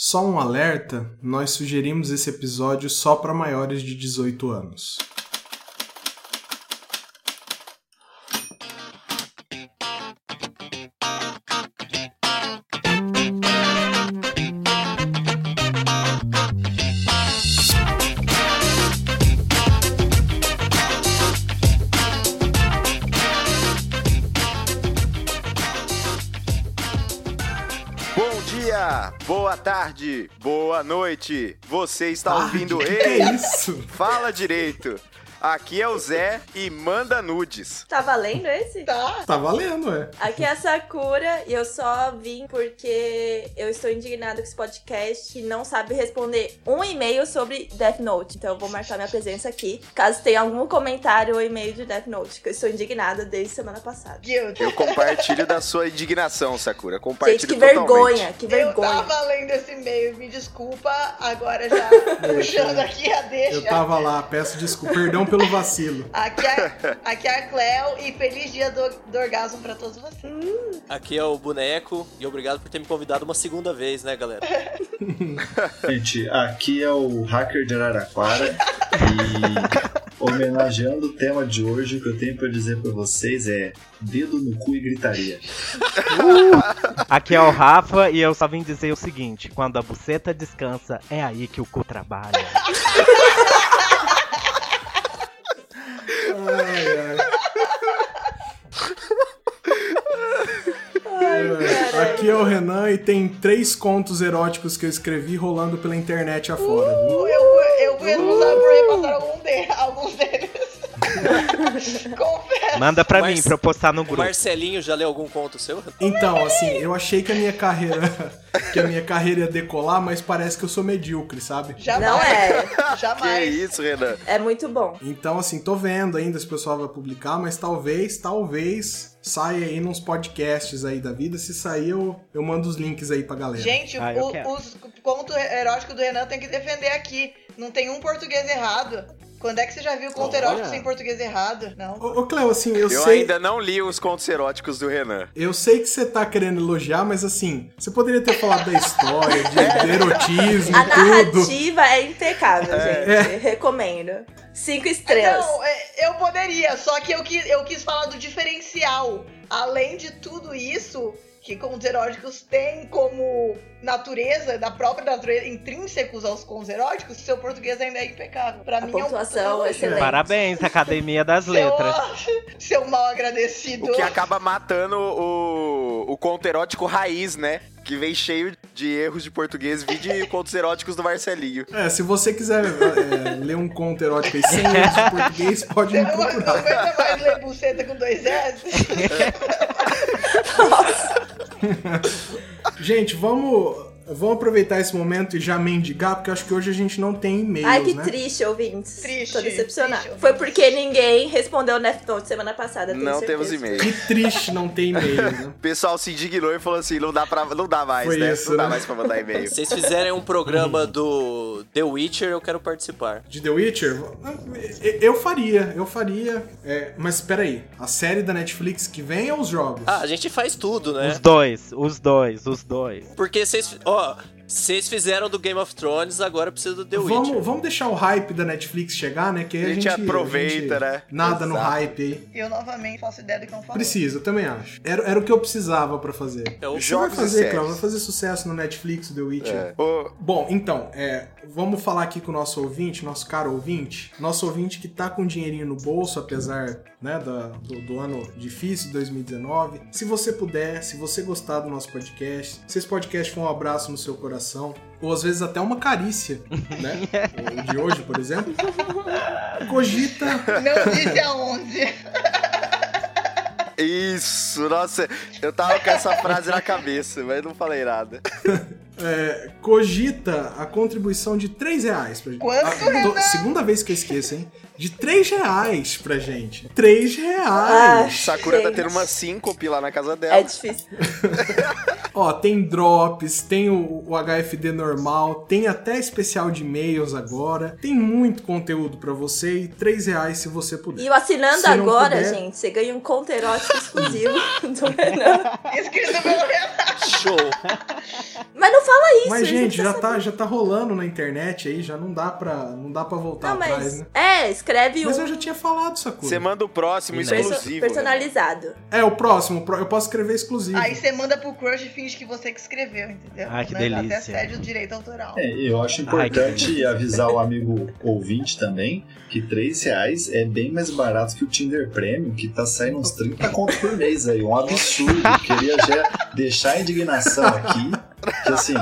Só um alerta: nós sugerimos esse episódio só para maiores de 18 anos. Tarde, boa noite. Você está ouvindo que ele? que é isso? Fala direito. Aqui é o Zé e manda nudes. Tá valendo esse? Tá. Tá valendo, é. Aqui é a Sakura e eu só vim porque eu estou indignada com esse podcast que não sabe responder um e-mail sobre Death Note. Então eu vou marcar minha presença aqui. Caso tenha algum comentário ou e-mail de Death Note, que eu estou indignada desde semana passada. Eu compartilho da sua indignação, Sakura. Compartilho Gente, que totalmente. vergonha, que Eu vergonha. tava lendo esse e-mail, me desculpa, agora já puxando aqui a deixa. Eu tava lá, peço desculpa, perdão pelo vacilo. Aqui é, aqui é a Cleo e feliz dia do, do orgasmo pra todos vocês. Aqui é o Boneco e obrigado por ter me convidado uma segunda vez, né, galera? Gente, aqui é o Hacker de Araraquara e homenageando o tema de hoje, o que eu tenho pra dizer pra vocês é dedo no cu e gritaria. Aqui é o Rafa e eu só vim dizer o seguinte: quando a buceta descansa, é aí que o cu trabalha. Ai. Aqui é o Renan e tem três contos eróticos que eu escrevi rolando pela internet afora, viu? Eu, eu fui responsável por repassar algum de, alguns deles. Confesso. Manda pra mim pra eu postar no O grupo. Marcelinho já leu algum conto seu? Então, assim, eu achei que a minha carreira que a minha carreira ia decolar, mas parece que eu sou medíocre, sabe? Jamais. Não é. Que Jamais. isso, Renan? É muito bom. Então, assim, tô vendo ainda se o pessoal vai publicar, mas talvez, talvez saia aí nos podcasts aí da vida. Se sair, eu, eu mando os links aí pra galera. Gente, Ah, o- os contos eróticos do Renan tem que defender aqui. Não tem um português errado. Quando é que você já viu conto Olha. erótico sem português errado? Não. Ô, ô Cleo, assim, eu, Eu sei. ainda não li os contos eróticos do Renan. Eu sei que você tá querendo elogiar, mas assim, você poderia ter falado da história, de, de erotismo A e tudo. narrativa é impecável, gente. Recomendo. Cinco estrelas. Não, é, eu poderia, só que eu quis, eu quis falar do diferencial. Além de tudo isso, que contos eróticos têm como natureza, da própria natureza, intrínsecos aos contos eróticos, seu português ainda é impecável. Pra A mim é um pontuação é excelente. Parabéns, Academia das Letras. Seu, seu mal agradecido. O que acaba matando o, o conto erótico raiz, né? Que vem cheio de erros de português, vide contos eróticos do Marcelinho. É, se você quiser é, ler um conto erótico aí sem erros de português, pode Você me não procurar. aguenta mais ler buceta com dois S? Gente, vamos, vamos aproveitar esse momento e já mendigar, porque acho que hoje a gente não tem e-mails, Ai, que né? triste, ouvintes. Triste, Tô decepcionada. triste, Foi porque ninguém respondeu o Note semana passada. Não certeza. temos e-mail. Que triste não ter e-mail, né? O pessoal se indignou e falou assim: não dá, pra, não dá mais, Foi né? isso, não dá né? mais pra mandar e-mail. Se vocês fizerem um programa do The Witcher, eu quero participar. De The Witcher? Eu faria, eu faria. É, mas peraí, a série da Netflix que vem ou os jogos? Ah, a gente faz tudo, né? Os dois, os dois, os dois. Porque vocês. Ó, vocês fizeram do Game of Thrones, agora precisa do The Witcher. vamos, vamos deixar o hype da Netflix chegar, né? Que aí A a gente gente, aproveita, a gente né? Nada no Exato. hype aí. Eu novamente faço ideia do que não falo. Precisa, eu também acho. Era, era o que eu precisava pra fazer. É o Jogos vai e fazer. Cláudio, vai fazer sucesso no Netflix, The Witcher. É. Ô, Bom, então, é, vamos falar aqui com o nosso ouvinte, nosso caro ouvinte. Nosso ouvinte que tá com dinheirinho no bolso, apesar né, da- do, do ano difícil, 2019. Se você puder, se você gostar do nosso podcast, se esse podcast for um abraço no seu coração, ou às vezes até uma carícia, né? o de hoje, por exemplo. Cogita Não disse aonde. Isso, nossa, eu tava com essa frase na cabeça, mas não falei nada. é, cogita a contribuição de 3 reais pra gente. Quanto, Ah, tô- segunda vez que eu esqueço, hein? De 3 reais pra gente. 3 reais! Ah, Sakura tá gente. tendo uma síncope lá na casa É dela. difícil. Ó, tem drops, tem o, o HFD normal, tem até especial de e-mails agora. Tem muito conteúdo pra você e 3 reais se você puder. E o assinando Se agora, puder- gente, você ganha um conto erótico exclusivo do Renan. Escrito pelo Renato. Show. Mas não fala isso, Mas, a gente, já precisa tá, já tá rolando na internet aí, já não dá pra, não dá pra voltar Não, atrás, mas. né? É, escreve Mas um eu já tinha falado essa coisa. Você manda o próximo perso- exclusivo. né? personalizado. É, o próximo, eu posso escrever exclusivo. Aí você manda pro crush e finge que você que escreveu, entendeu? Ai, que Mas Até delícia. cede o direito autoral. É, eu acho Ai, importante avisar o amigo ouvinte também que 3 reais é bem mais barato que o Tinder Premium, que tá saindo uns 30 contos por mês aí. Um absurdo. Queria já deixar a indignação aqui, que assim,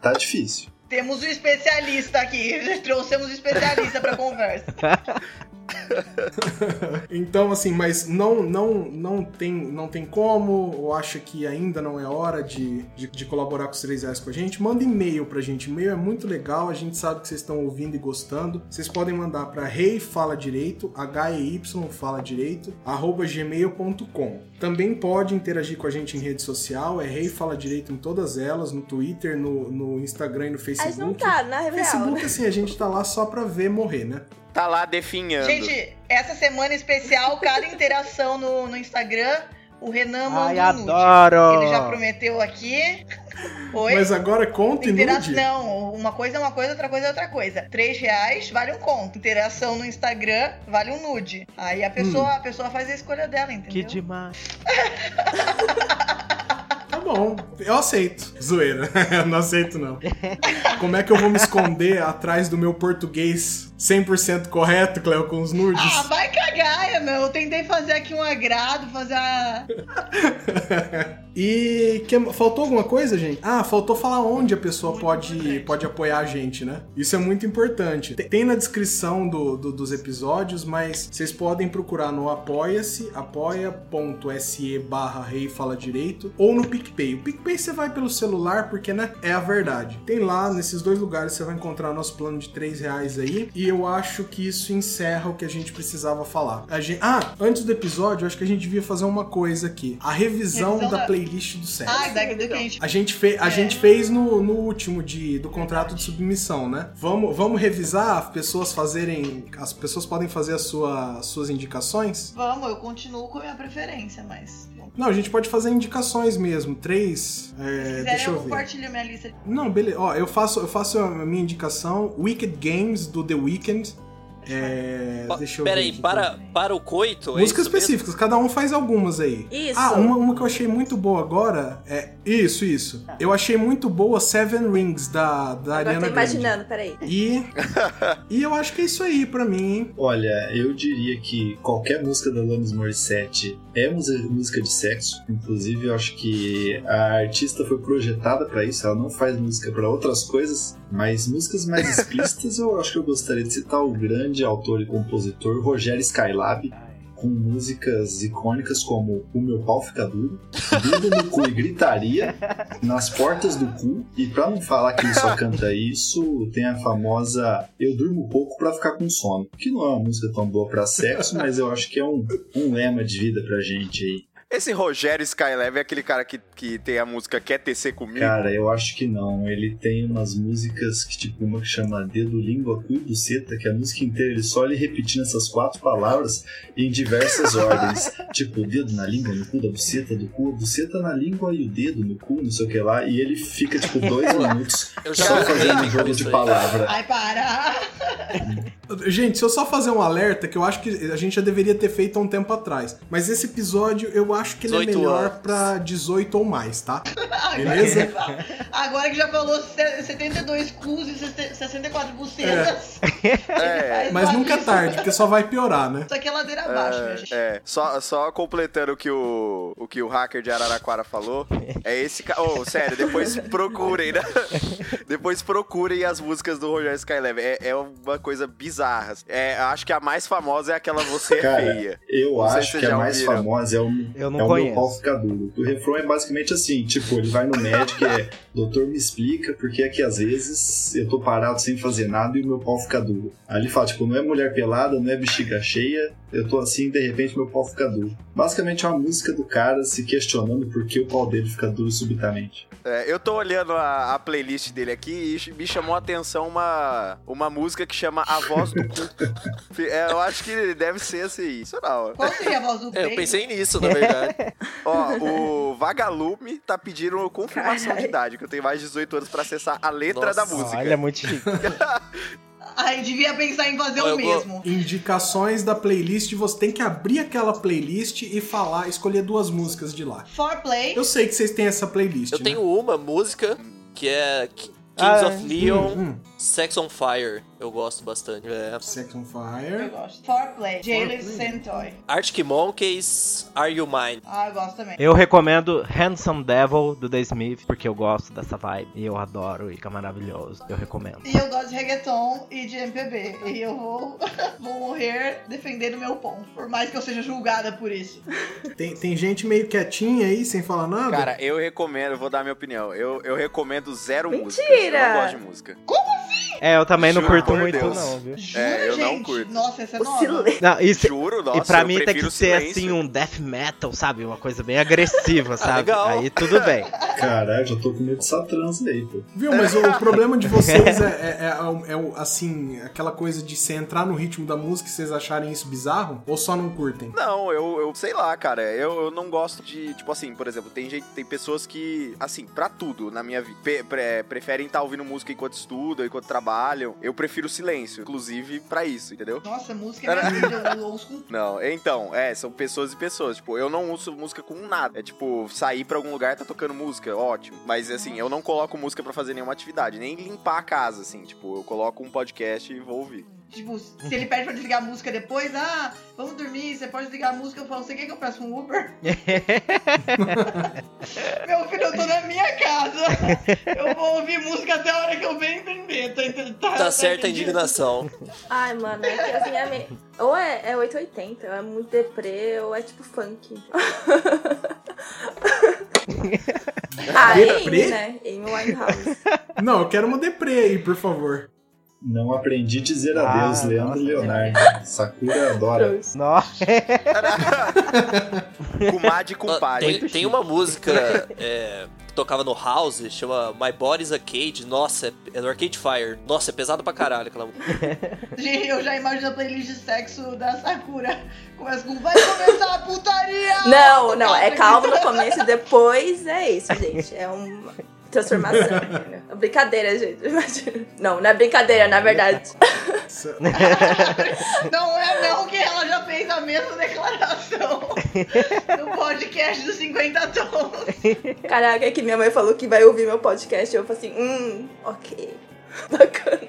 tá difícil. Temos um especialista aqui. Trouxemos um especialista pra conversa. Então, assim, mas não, não, não, tem, não tem como, ou acha que ainda não é hora de, de, de colaborar com os 3 reais com a gente, manda e-mail pra gente. E-mail é muito legal, a gente sabe que vocês estão ouvindo e gostando. Vocês podem mandar pra rei fala direito, H-E-Y fala direito, arroba gmail.com. Também pode interagir com a gente em rede social, é rei fala direito em todas elas, no Twitter, no, no Instagram e no A Facebook. gente não tá, na real, Facebook, né? assim, a gente tá lá só pra ver morrer, né? Tá lá definhando. Gente, essa semana especial, cada interação no, no Instagram, o Renan manda Ai, um nude. adoro! Ele já prometeu aqui. Oi? Mas agora conta e Intera- nude. Não, uma coisa é uma coisa, outra coisa é outra coisa. Três reais vale um conto. Interação no Instagram vale um nude. Aí a pessoa, Hum. a pessoa faz a escolha dela, entendeu? Que demais. Tá bom, eu aceito. Zoeira. eu não aceito, não. Como é que eu vou me esconder atrás do meu português 100% correto, Cleo, com os nudes? Ah, vai cagar, meu. Eu tentei fazer aqui um agrado, fazer a. E que- faltou alguma coisa, gente? Ah, faltou falar onde a pessoa pode, pode apoiar a gente, né? Isso é muito importante. Tem- na descrição do, do- dos episódios, mas vocês podem procurar no apoia-se, apoia.se barra rei fala direito, ou no PicPay. O PicPay você vai pelo celular, porque, né, é a verdade. Tem lá, nesses dois lugares, você vai encontrar nosso plano de 3 reais aí, e eu acho que isso encerra o que a gente precisava falar. A gente- ah, antes do episódio, acho que a gente devia fazer uma coisa aqui. A revisão, Revisão da da- playlist do sexo. Ai, daqui do que a gente. A gente, fe a gente fez no, no último de, do contrato de submissão, né? Vamos, vamos revisar, as pessoas fazerem. As pessoas podem fazer as sua, as suas indicações? Vamos, eu continuo com a minha preferência, mas. Não, a gente pode fazer indicações mesmo. Três. é, Se quiserem, deixa eu eu ver. compartilho minha lista. Não, beleza. Ó, eu faço, eu faço a minha indicação. Wicked Games do The Weeknd. É, Pa- deixa eu Pera ver. aí, aqui. para, para o coito? é Músicas isso mesmo? específicas, cada um faz algumas aí. Isso. Ah, uma, uma que eu achei muito boa agora é. Isso, isso. Eu achei muito boa Seven Rings da, da Agora Ariana tô Grande. imaginando, peraí. E. e eu acho que é isso aí pra mim, hein? Olha, eu diria que qualquer música da Alanis Morissette é música música de sexo. Inclusive, eu acho que a artista foi projetada pra isso. Ela não faz música pra outras coisas, mas músicas mais explícitas eu acho que eu gostaria de citar o grande autor e compositor Rogério Skylab. Com músicas icônicas como O Meu Pau Fica Duro, Dedo no Cu e Gritaria, Nas Portas do Cu, e pra não falar que ele só canta isso, tem a famosa Eu Durmo Pouco Pra Ficar Com Sono, que não é uma música tão boa pra sexo, mas eu acho que é um, um lema de vida pra gente aí. Esse Rogério Skylab é aquele cara que, que tem a música Quer Tecer Comigo? Cara, eu acho que não. Ele tem umas músicas que, tipo, uma que chama Dedo, Língua, Cu e Buceta, que a música inteira ele só ele repetindo essas quatro palavras em diversas ordens. Tipo, o dedo na língua, no cu da buceta, do cu, a buceta na língua e o dedo no cu, não sei o que lá. E ele fica, tipo, dois minutos só fazendo um jogo de palavra. Ai, para! Gente, se eu só fazer um alerta, que eu acho que a gente já deveria ter feito há um tempo atrás. Mas esse episódio eu acho que ele é 18 melhor anos. pra 18 ou mais, tá? Agora, Beleza? que Agora que já falou se- 72 cus e 64 bucetas. É, Mas nunca é tarde, porque só vai piorar, né? Isso aqui é ladeira abaixo, minha gente. É, só, só completando o que o, o que o hacker de Araraquara falou, é esse cara. Oh, sério, depois procurem, né? Depois procurem as músicas do Rogério Skylab. É, é uma coisa bizarra. É, acho que a mais famosa é aquela Você é Cara, Feia. eu Não acho que a mais famosa é o, Eu não é o meu conheço. pau fica duro. O refrão é basicamente assim, tipo, ele vai no médico e é, doutor me explica porque é que às vezes eu tô parado sem fazer nada e o meu pau fica duro. Aí ele fala, tipo, não é mulher pelada, não é bexiga cheia, eu tô assim e de repente meu pau fica duro. Basicamente é uma música do cara se questionando por que o pau dele fica duro subitamente. É, eu tô olhando a, a playlist dele aqui e me chamou a atenção uma, uma música que chama A Voz do Cu. É, eu acho que deve ser assim, isso não. Qual seria a voz do É, eu pensei nisso, na verdade. Ó, o Vagalume tá pedindo confirmação de Caralho. idade, que eu tenho mais de 18 anos pra acessar a letra Nossa. da música. Olha, muito chique. Ai, devia pensar em fazer Eu o vou- mesmo. Indicações da playlist, você tem que abrir aquela playlist e falar, escolher duas músicas de lá. For play. Eu sei que vocês têm essa playlist, Eu né? tenho uma música que é Ki- Kings Ah, of Leon, Hum, hum. Sex on Fire. Eu gosto bastante. É. Sex on Eu Fire. gosto. Play. Jailer Foreplay. Sentoy. Arctic Monkeys, Are You Mine? Ah, eu gosto também. Eu recomendo Handsome Devil do The Smith, porque eu gosto dessa vibe. E eu adoro e fica maravilhoso. Eu recomendo. E eu gosto de reggaeton e de MPB. E eu vou, vou morrer defendendo meu ponto. Por mais que eu seja julgada por isso. Tem, tem gente meio quietinha aí, sem falar nada. Cara, eu recomendo, eu vou dar minha opinião. Eu, eu recomendo zero Mentira! músicas. Eu não gosto de música. É, eu também não Juro curto por muito, Deus. não, viu? Jura, É, eu não gente? curto. Nossa, essa é O nova. silêncio. Não, isso, Juro, nossa, e pra mim tem que ser assim um death metal, sabe? Uma coisa bem agressiva, sabe? legal. Aí tudo bem. Caralho, já tô com medo dessa transa aí, pô. Viu, mas o problema de vocês é, é- é- é é assim, aquela coisa de você entrar no ritmo da música e vocês acharem isso bizarro? Ou só não curtem? Não, eu, eu sei lá, cara. Eu, eu não gosto de. Tipo assim, por exemplo, tem gente, tem pessoas que, assim, pra tudo na minha vida, pe- pre- preferem estar ouvindo música enquanto estudam, enquanto trabalham. Eu prefiro silêncio, inclusive pra isso, entendeu? Nossa, música é minha vida. Eu ouço com Não, então, é, são pessoas e pessoas. Tipo, eu não uso música com nada. É tipo, sair pra algum lugar tá tocando música, ótimo. Mas assim, eu não coloco música pra fazer nenhuma atividade, nem limpar a casa, assim. Tipo, eu coloco um podcast e vou ouvir. Tipo, se ele pede pra desligar a música depois, ah, vamos dormir, você pode desligar a música, eu falo, você quer que eu peça um Uber? Meu filho, eu tô na minha casa. Eu vou ouvir música até a hora que eu bem entender. Tá, ent- tá, Tá certa a indignação. Ai, mano, é que assim, é meio... Ou é, é 880, ou é muito deprê, ou é tipo funk. ah, Deprê? Amy, né? Amy Winehouse. Não, eu quero uma deprê aí, por favor. Não aprendi a dizer Ah, adeus, Leandro nossa. Leonardo. Sakura adora. Nossa. Kumad e Ah. Tem, tem uma música é, que tocava no House, chama My Body's a Cage. Nossa, é, é do Arcade Fire. Nossa, é pesado pra caralho aquela música. Gente, eu já imagino a playlist de sexo da Sakura. Começa com, vai começar a putaria! Não, não, é calmo no começo e depois é isso, gente. É uma transformação. É brincadeira, gente. Imagina. Não, não é brincadeira, na verdade. Não é não que ela já fez a mesma declaração no podcast dos 50 tons. Caraca, é que minha mãe falou que vai ouvir meu podcast. Eu falei assim, hum, ok. Bacana.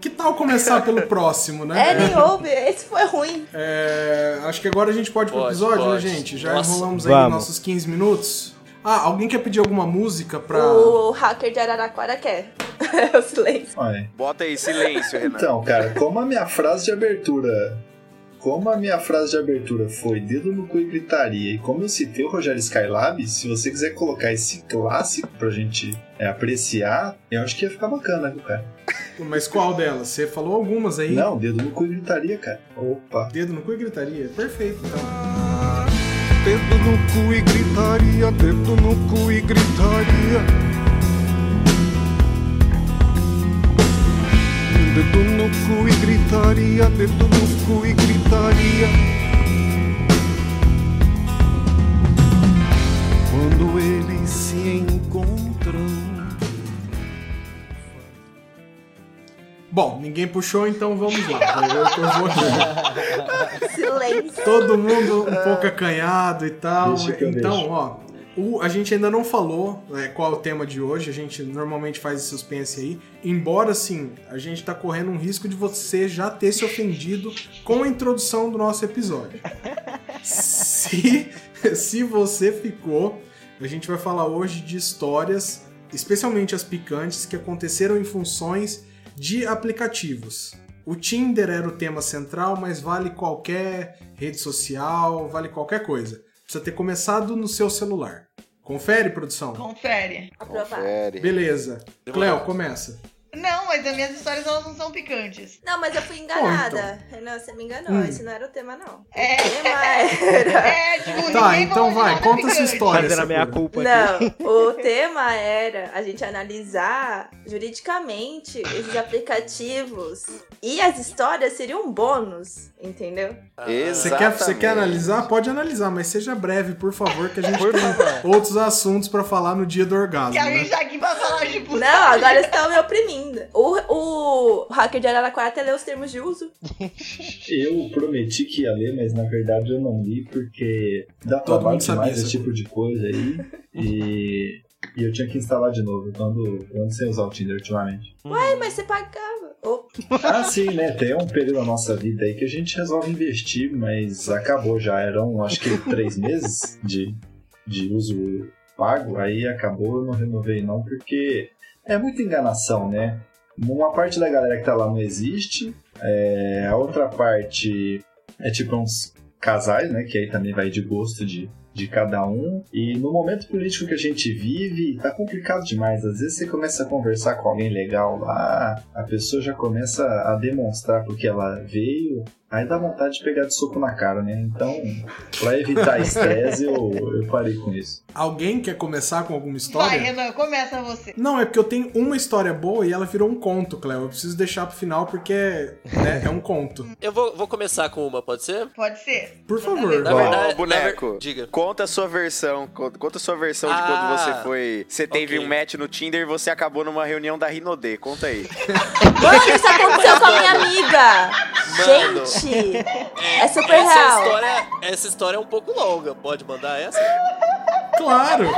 Que tal começar pelo próximo, né? É, nem ouve. Esse foi ruim. É, acho que agora a gente pode ir pro Pode, episódio, pode. né, gente? Já Nossa. enrolamos aí Vamos. nossos 15 minutos. Ah, alguém quer pedir alguma música pra. O hacker de Araraquara quer. É o silêncio. Olha. Bota aí silêncio, Renan. Então, cara, como a minha frase de abertura. Como a minha frase de abertura foi dedo no cu e gritaria, e como eu citei o Rogério Skylab, se você quiser colocar esse clássico pra gente é, apreciar, eu acho que ia ficar bacana, viu, cara? Mas qual delas? Você falou algumas aí. Não, dedo no cu e gritaria, cara. Opa. Dedo no cu e gritaria. Perfeito, então. Dedo no cu e gritaria, dedo no cu e gritaria. Dedo no cu e gritaria, dedo no cu e gritaria. Quando eles se encontram. Bom, ninguém puxou, então vamos lá. Eu, eu vou Silêncio. Todo mundo um pouco acanhado e tal. Então, deixo. ó. o- a gente ainda não falou né, qual é o tema de hoje. A gente normalmente faz esse suspense aí. Embora, assim, a gente tá correndo um risco de você já ter se ofendido com a introdução do nosso episódio. Se, se você ficou, a gente vai falar hoje de histórias especialmente as picantes, que aconteceram em funções de aplicativos. O Tinder era o tema central, mas vale qualquer rede social, vale qualquer coisa. Precisa ter começado no seu celular. Confere, produção? Confere. Aprovado. Confere. Beleza. Cleo, começa. Não, mas as minhas histórias elas não são picantes. Não, mas eu fui enganada. Renan, você me enganou. Hum. Esse não era o tema, não. É. O tema era. É, tipo, Tá, então vai, conta essa picante. história. Fazendo a minha culpa aqui. Não, o tema era a gente analisar juridicamente esses aplicativos e as histórias seriam um bônus, entendeu? Você quer, você quer Exatamente. analisar? Pode analisar, mas seja breve, por favor, que a gente tem outros assuntos pra falar no dia do orgasmo, Que a né? gente tá aqui pra falar de puta. Não, agora vocês estão me oprimindo. O, o hacker de Araraquara até leu os termos de uso. Eu prometi que ia ler, mas na verdade eu não li porque dá Todo trabalho demais esse tipo de coisa aí. E, e eu tinha que instalar de novo. Eu ando, eu ando sem usar o Tinder ultimamente. Ué, mas você pagava. Ô, Ah, sim, né? Tem um período da nossa vida aí que a gente resolve investir, mas acabou já. Eram acho que três meses de, de uso pago. Aí acabou, eu não renovei não, porque é muita enganação, né? Uma parte da galera que tá lá não existe. é, a outra parte é tipo uns casais, né? Que aí também vai de gosto de, de cada um. E no momento político que a gente vive, tá complicado demais. Às vezes você começa a conversar com alguém legal lá, a pessoa já começa a demonstrar porque ela veio. Aí dá vontade de pegar de soco na cara, né? Então, pra evitar estresse, eu, eu parei com isso. Alguém quer começar com alguma Vai, história? Renan, começa você. Não, é porque eu tenho uma história boa e ela virou um conto, Cleo. Eu preciso deixar pro final porque né, é um conto. Eu vou, vou começar com uma, pode ser? Pode ser. Por favor. Na Ó, verdade, boneco. na ver- Diga. Conta a sua versão. Conta, conta a sua versão de Ah, quando você foi. Você teve ok. um match no Tinder e você acabou numa reunião da Rinodê. Conta aí. Mano, isso aconteceu com a minha amiga. Mano. Gente, é super essa real. história, essa história é um pouco longa. Pode mandar essa? Claro!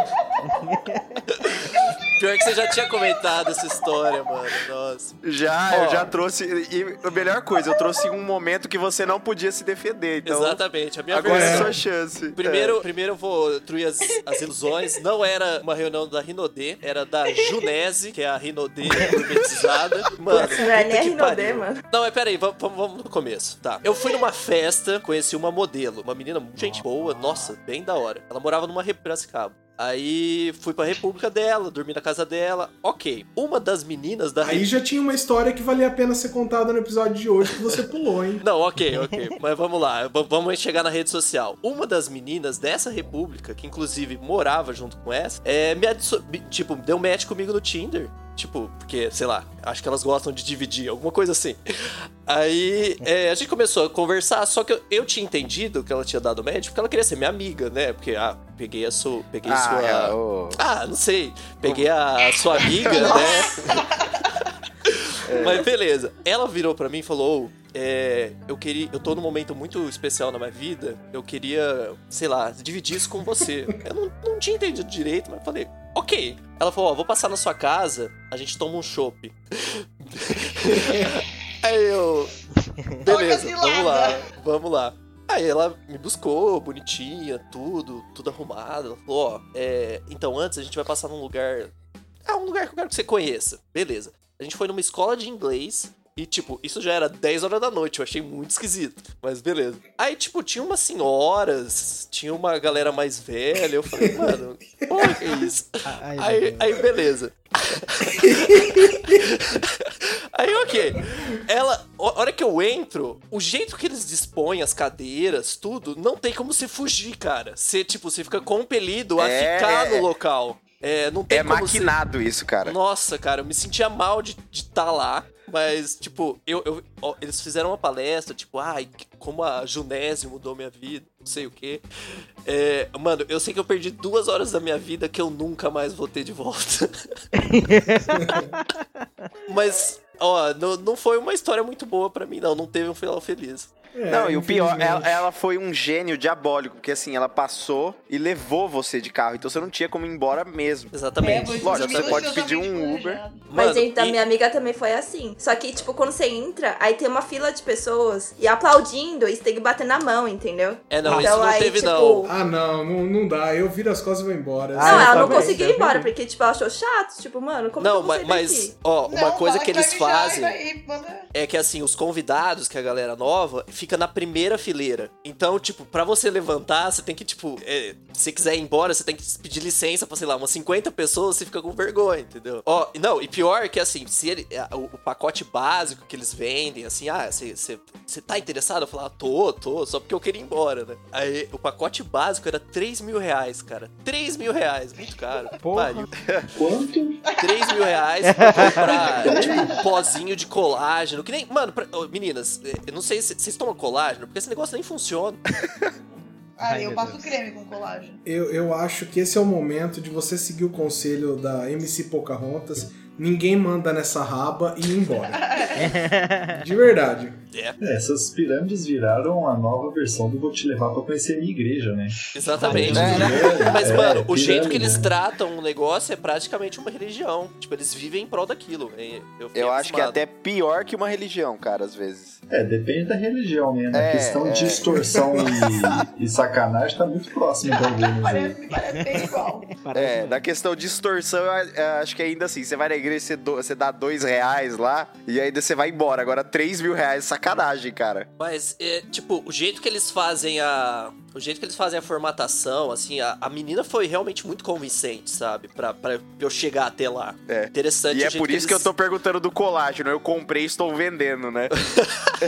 Pior que você já tinha comentado essa história, mano. Nossa. Já, Ó. eu já trouxe. E a melhor coisa, eu trouxe um momento que você não podia se defender. Então, Exatamente. A minha agora é a versão. sua chance. Primeiro, primeiro eu vou destruir as, as ilusões. Não era uma reunião da Rinodê, era da Junese, que é a Rinodê gourmetizada. Mano, Putz, não é nem a Rinodê, mano. Não, mas peraí, vamos, vamos, vamos no começo. Tá. Eu fui numa festa, conheci uma modelo, uma menina muito gente boa, nossa, bem da hora. Ela morava numa Rep- Piracicaba. Aí fui pra república dela, dormi na casa dela. Ok. Uma das meninas da Aí já tinha uma história que valia a pena ser contada no episódio de hoje que você pulou, hein? Não, ok, ok. Mas vamos lá, vamos chegar na rede social. Uma das meninas dessa república, que inclusive morava junto com essa, é, me me- tipo, deu match comigo no Tinder. Tipo, porque, sei lá, acho que elas gostam de dividir, alguma coisa assim. Aí é, a gente começou a conversar, só que eu, eu tinha entendido que ela tinha dado match porque ela queria ser minha amiga, né? Porque, ah, peguei a sua. Peguei Ah, sua. é. Ah, não sei. Peguei a sua amiga, né? Mas beleza. Ela virou pra mim e falou: "Ô, é, eu queria. Eu tô num momento muito especial na minha vida. Eu queria, sei lá, dividir isso com você. Eu não, não tinha entendido direito, mas falei, ok. Ela falou, ó, vou passar na sua casa, a gente toma um chopp. Aí eu. Beleza, vamos lá, vamos lá. Aí ela me buscou, bonitinha, tudo, tudo arrumado. Ela falou, ó, é, então antes a gente vai passar num lugar. Ah, um lugar que eu quero que você conheça. Beleza. A gente foi numa escola de inglês. E, tipo, isso já era 10 horas da noite, eu achei muito esquisito. Mas beleza. Aí, tipo, tinha umas senhoras, tinha uma galera mais velha. Eu falei, mano, porra, que é isso? Ai, Aí, aí beleza. aí, ok. Ela, a hora que eu entro, o jeito que eles dispõem as cadeiras, tudo, não tem como você fugir, cara. Você, tipo, você fica compelido a É, ficar é, no local. É, não tem É maquinado isso, cara. Nossa, cara, eu me sentia mal de estar lá. Mas, tipo, eu, eu- ó, eles fizeram uma palestra, tipo, ai, como a Junésio mudou minha vida, não sei o quê. É, mano, eu sei que eu perdi duas horas da minha vida que eu nunca mais vou ter de volta. Mas, ó, não, não foi uma história muito boa pra mim, não. Não teve um final feliz. É, Não, e o pior, ela, ela foi um gênio diabólico, porque assim, ela passou e levou você de carro, então você não tinha como ir embora mesmo. Exatamente. pois Lógico, você pode pedir um Uber. planejado. Mas Mano, então, e- minha amiga também foi assim. Só que, tipo, quando você entra, aí tem uma fila de pessoas e aplaudindo, e você tem que bater na mão, entendeu? É, não, Então, isso não aí, teve, tipo, não. Ah, não, não, não dá. Eu viro as costas e vou embora. Ah, não, ela não também, conseguiu ir embora, também. porque, tipo, ela achou chato. Tipo, mano, como Não, que eu vou sair mas, daqui? ó, uma Não, coisa que eles fazem é que, assim, os convidados, que é a galera nova, fica na primeira fileira. Então, tipo, pra você levantar, você tem que, tipo, é, se você quiser ir embora, você tem que pedir licença pra, sei lá, umas 50 pessoas, você fica com vergonha, entendeu? Ó, não, e pior que, assim, se ele, o, o pacote básico que eles vendem, assim, ah, você, tá interessado? Eu falo, ah, tô, tô, só porque eu queria ir embora, né? Aí, o pacote básico era 3 mil reais, cara. 3 mil reais, muito caro. Porra. Pariu. Quanto? 3 mil reais pra comprar, tipo, um pozinho de colágeno. Que nem. Mano, pra- ô, meninas, eh, eu não sei se vocês tomam colágeno, porque esse negócio nem funciona. Ah, Ai, eu passo Deus. creme com colágeno. Eu, eu acho que esse é o momento de você seguir o conselho da MC Pocahontas. Ninguém manda nessa raba e ir embora. De verdade. É, É, essas pirâmides viraram a nova versão do Vou Te Levar Pra Conhecer a Minha Igreja, né? exatamente. É, Mas, é, mano, o jeito que eles né? tratam o negócio é praticamente uma religião. Tipo, eles vivem em prol daquilo. Eu, Eu acho que é até pior que uma religião, cara, às vezes. É, depende da religião, né? Na É, questão de é. extorsão e, e sacanagem tá muito próximo de alguns aí. Parece, parece bem igual. Parece É, na questão de extorsão, acho que ainda assim, você vai na igreja, você, do- você dá dois reais lá, e ainda você vai embora. Agora, três mil reais, sacanagem, cara. Mas, é, tipo, o jeito que eles fazem a. O jeito que eles fazem a formatação, assim, a, a menina foi realmente muito convincente, sabe? Pra, pra eu chegar até lá. É. Interessante E o é por isso que eu eles- tô perguntando do colágeno. Eu comprei e estou vendendo, né?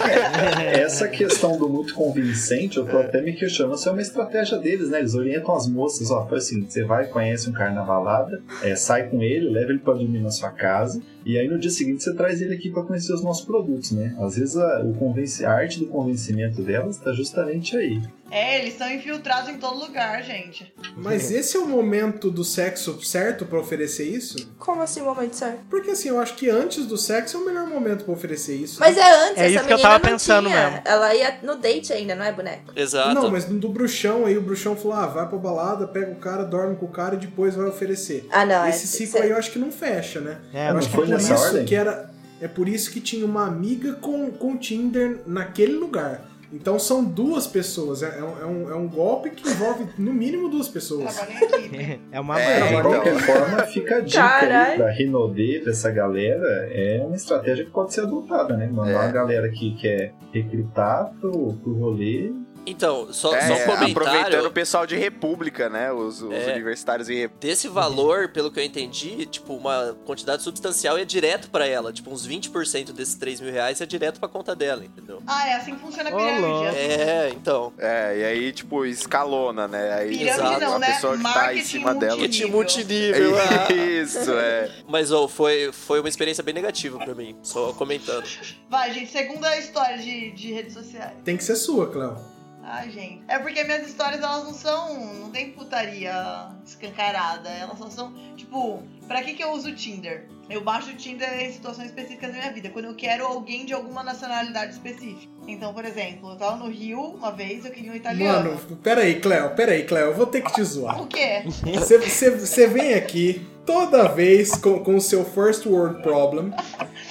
Essa questão do muito convincente, eu tô até me questionando se é uma estratégia deles, né? Eles orientam as moças, ó, assim, você vai, conhece um cara na balada, é, sai com ele, leva ele pra dormir na sua casa, e aí no dia seguinte você traz ele aqui pra conhecer os nossos produtos, né? Às vezes a, o convence, a arte do convencimento delas tá justamente aí. É, eles são infiltrados em todo lugar, gente. Mas esse é o momento do sexo certo pra oferecer isso? Como assim o momento certo? Porque assim, eu acho que antes do sexo é o melhor momento pra oferecer isso. Mas é antes, É essa isso que eu tava não pensando tinha. mesmo. Ela ia no date ainda, não é, boneco? Exato. Não, mas do bruxão aí, o bruxão falou: ah, vai pra balada, pega o cara, dorme com o cara e depois vai oferecer. Ah, não. Esse é, ciclo aí eu acho que não fecha, né? É, eu não acho que foi é por isso ordem? que era. É por isso que tinha uma amiga com, com Tinder naquele lugar. Então são duas pessoas. É, é um, é um- é um golpe que envolve no mínimo duas pessoas. É uma É, De qualquer forma, fica a dica Caralho. aí pra Rinodê, pra essa galera, é uma estratégia que pode ser adotada, né? Mandar É. uma galera que quer recrutar pro, pro rolê. Então, só, É, só um aproveitando comentário. o pessoal de República, né? Os, os É. universitários em República. Desse valor, pelo que eu entendi, tipo, uma quantidade substancial é direto pra ela. Tipo, uns 20% desses 3 mil reais é direto pra conta dela, entendeu? Ah, é assim que funciona a pirâmide. é assim. É, então. É, e aí, tipo, escalona, né? Aí Pirâmide Exato. não, a né? pessoa que tá em cima dela. Marketing multinível. multinível. ah. Isso, é. Mas, ó, foi, foi uma experiência bem negativa pra mim. Só comentando. Vai, gente, segunda história de, de redes sociais. Tem que ser sua, Cléo. Ai, gente. É porque minhas histórias, elas não são. Não tem putaria escancarada. Elas só são. Tipo, pra que, que eu uso o Tinder? Eu baixo o Tinder em situações específicas da minha vida. Quando eu quero alguém de alguma nacionalidade específica. Então, por exemplo, eu tava no Rio uma vez, eu queria um italiano. Mano, peraí, Cléo, peraí, Cléo, eu vou ter que te zoar. O quê? Você, vem aqui toda vez com, o seu first world problem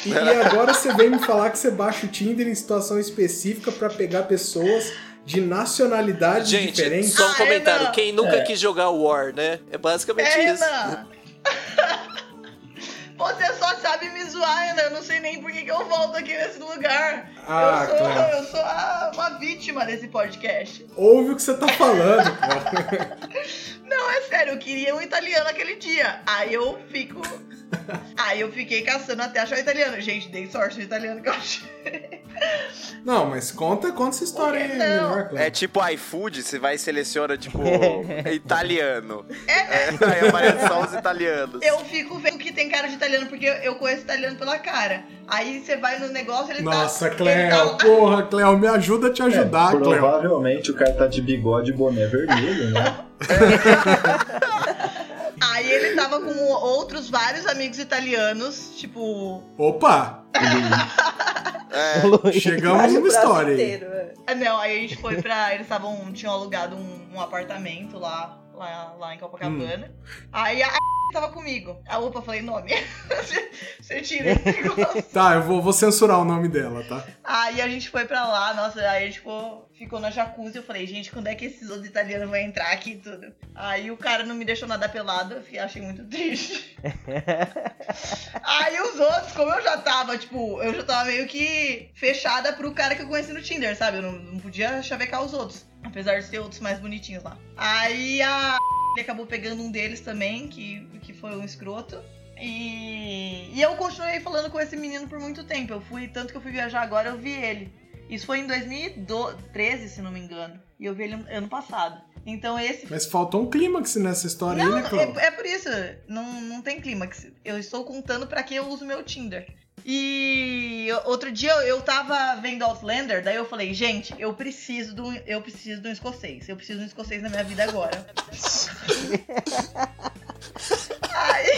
e, e agora você vem me falar que você baixa o Tinder em situação específica pra pegar pessoas de nacionalidades Gente, diferentes. só um Ah, comentário. Ana. Quem nunca É. quis jogar War, né? É basicamente É, isso. Você só sabe me zoar, Ana. Eu não sei nem por que, que eu volto aqui nesse lugar. Ah, eu sou, Cléo. eu sou a- uma vítima desse podcast. Ouve o que você tá falando, cara. Não, é sério, eu queria um italiano aquele dia. Aí eu fico. Aí eu fiquei caçando até achar o italiano. Gente, dei sorte no italiano que eu achei. Não, mas conta, conta essa história aí melhor. É tipo iFood, você vai e seleciona, tipo, italiano. É? É, aí aparece só os italianos. Eu fico vendo que tem cara de italiano, porque eu- conheço italiano pela cara. Aí você vai no negócio, ele Nossa, tá. Cléo, ele tá- porra, Cléo, me ajuda a te É, ajudar, Cléo. provavelmente o cara tá de bigode e boné vermelho, né? Aí ele tava com outros vários amigos italianos, tipo. Opa! É, Chegamos numa história aí. inteiro, é. Ah, Não, aí a gente foi pra. Eles estavam. tinham alugado um, um apartamento lá, lá, lá em Copacabana. Aí a tava comigo. A opa, falei nome. Você tira esse negócio. Tá, eu vou, vou censurar o nome dela, tá? Aí a gente foi pra lá, nossa, aí a gente ficou, ficou na jacuzzi. Eu falei, gente, quando é que esses outros italianos vão entrar aqui e tudo? Aí o cara não me deixou nada pelado, eu fiquei- achei muito triste. aí os outros, como eu já tava, tipo, eu já tava meio que fechada pro cara que eu conheci no Tinder, sabe? Eu não, não podia chavecar os outros. Apesar de ter outros mais bonitinhos lá. Aí a ele acabou pegando um deles também, que, que foi um escroto. E, e eu continuei falando com esse menino por muito tempo. Eu fui, tanto que eu fui viajar agora, eu vi ele. Isso foi em 2013, se não me engano. E eu vi ele ano passado. Então esse. Mas faltou um clímax nessa história Não, aí, né, Cláudio? é, é por isso. Não, não tem clímax. Eu estou contando pra que eu uso meu Tinder. E outro dia eu- tava vendo Outlander, daí eu falei, gente, eu preciso de um, eu preciso de um escocês. Eu preciso de um escocês na minha vida agora. aí,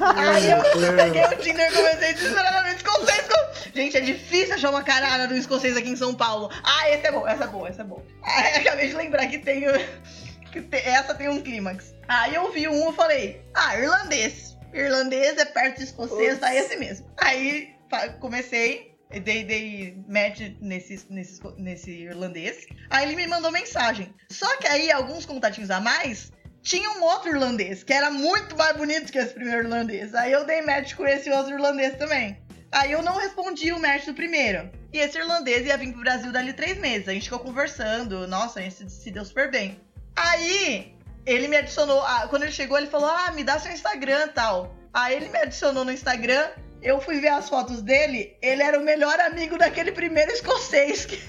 aí eu peguei o Tinder e comecei desesperadamente escocês. esco- Gente, é difícil achar uma carada do escocês aqui em São Paulo. Ah, esse é bom, essa é boa, essa é boa. Aí acabei de lembrar que tem, que te- essa tem um clímax. Aí eu vi um e falei, ah, irlandês. Irlandês é perto de escocês, tá esse mesmo. Aí comecei, dei, dei match nesse, nesse, nesse irlandês. Aí ele me mandou mensagem. Só que aí, alguns contatinhos a mais, tinha um outro irlandês, que era muito mais bonito que esse primeiro irlandês. Aí eu dei match com esse outro irlandês também. Aí eu não respondi o match do primeiro. E esse irlandês ia vir pro Brasil dali três meses. A gente ficou conversando. Nossa, a gente se- deu super bem. Aí, ele me adicionou. ah, quando ele chegou, ele falou: Ah, me dá seu Instagram tal. Aí ele me adicionou no Instagram. Eu fui ver as fotos dele. Ele era o melhor amigo daquele primeiro escocês. Que...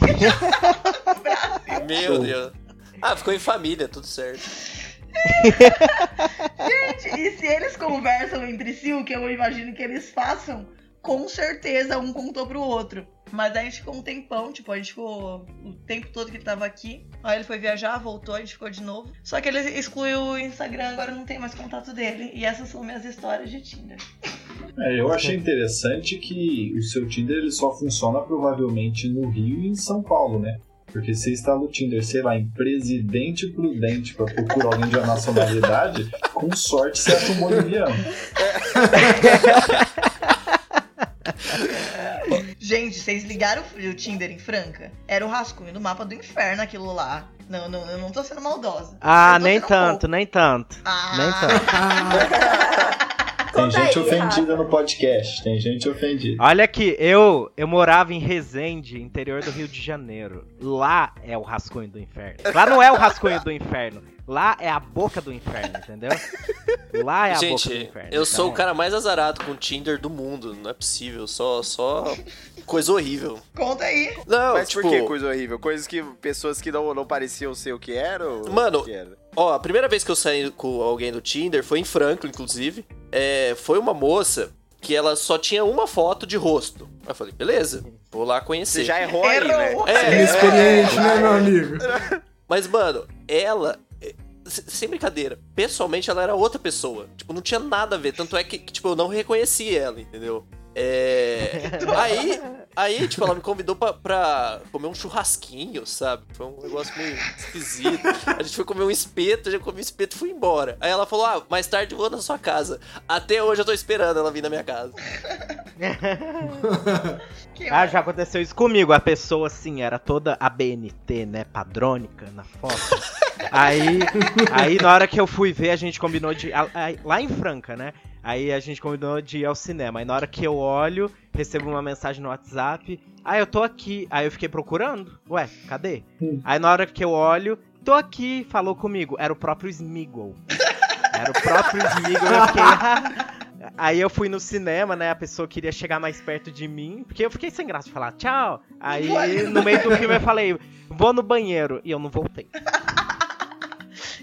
Meu Deus. Ah, ficou em família, tudo certo. Gente, e se eles conversam entre si, o que eu imagino que eles façam, com certeza um contou pro outro. Mas aí a gente ficou um tempão, tipo, a gente ficou o tempo todo que ele tava aqui. Aí ele foi viajar, voltou, a gente ficou de novo. Só que ele excluiu o Instagram, agora não tem mais contato dele. E essas são minhas histórias de Tinder. É, eu achei interessante que o seu Tinder ele só funciona provavelmente no Rio e em São Paulo, né? Porque você instala o Tinder, sei lá, em Presidente Prudente pra procurar alguém de uma nacionalidade, com sorte você acha um boliviano. Gente, vocês ligaram o Tinder em Franca? Era o rascunho do mapa do inferno aquilo lá. Não, não, eu não tô sendo maldosa. Ah, nem tanto, nem tanto. Ah, Nem tanto. Tem gente aí, ofendida no podcast, tem gente ofendida. Olha aqui, eu eu morava em Resende, interior do Rio de Janeiro. Lá é o rascunho do inferno. Lá não é o rascunho do inferno. Lá é a boca do inferno, entendeu? Lá é a boca do Gente, inferno. eu sou o Então, cara mais azarado com Tinder do mundo. Não é possível. Só, só coisa horrível. Conta aí. Não, Mas tipo, por que coisa horrível? Coisas que. Pessoas que não, não pareciam ser o que eram? ou Mano, o que era? Ó, a primeira vez que eu saí com alguém do Tinder foi em Franklin, inclusive. É, foi uma moça que ela só tinha uma foto de rosto. Aí eu falei, beleza, vou lá conhecer. Você já errou aí, né? Errou. É, Inexperiente, né, meu amigo? Mas, mano, ela. Se- Sem brincadeira, pessoalmente ela era outra pessoa. Tipo, não tinha nada a ver. Tanto é que, que, tipo, eu não reconheci ela, entendeu? É. Aí, aí, tipo, ela me convidou pra, pra comer um churrasquinho, sabe? Foi um negócio meio esquisito. A gente foi comer um espeto, já comi espeto e fui embora. Aí ela falou: Ah, mais tarde eu vou na sua casa. Até hoje eu tô esperando ela vir na minha casa. Ah, já aconteceu isso comigo. A pessoa, assim, era toda ABNT, né? Padrônica na foto. aí, aí, na hora que eu fui ver, a gente combinou de. Lá em Franca, né? Aí a gente combinou de ir ao cinema. Aí na hora que eu olho, recebo uma mensagem no WhatsApp. Ah, eu tô aqui. Aí eu fiquei procurando. Ué, cadê? Hum. Aí na hora que eu olho, tô aqui, falou comigo. Era o próprio Smigol. Era o próprio Smigol. Eu fiquei. Aí eu fui no cinema, né? A pessoa queria chegar mais perto de mim, porque eu fiquei sem graça de falar tchau. Aí no meio do filme eu falei, vou no banheiro. E eu não voltei.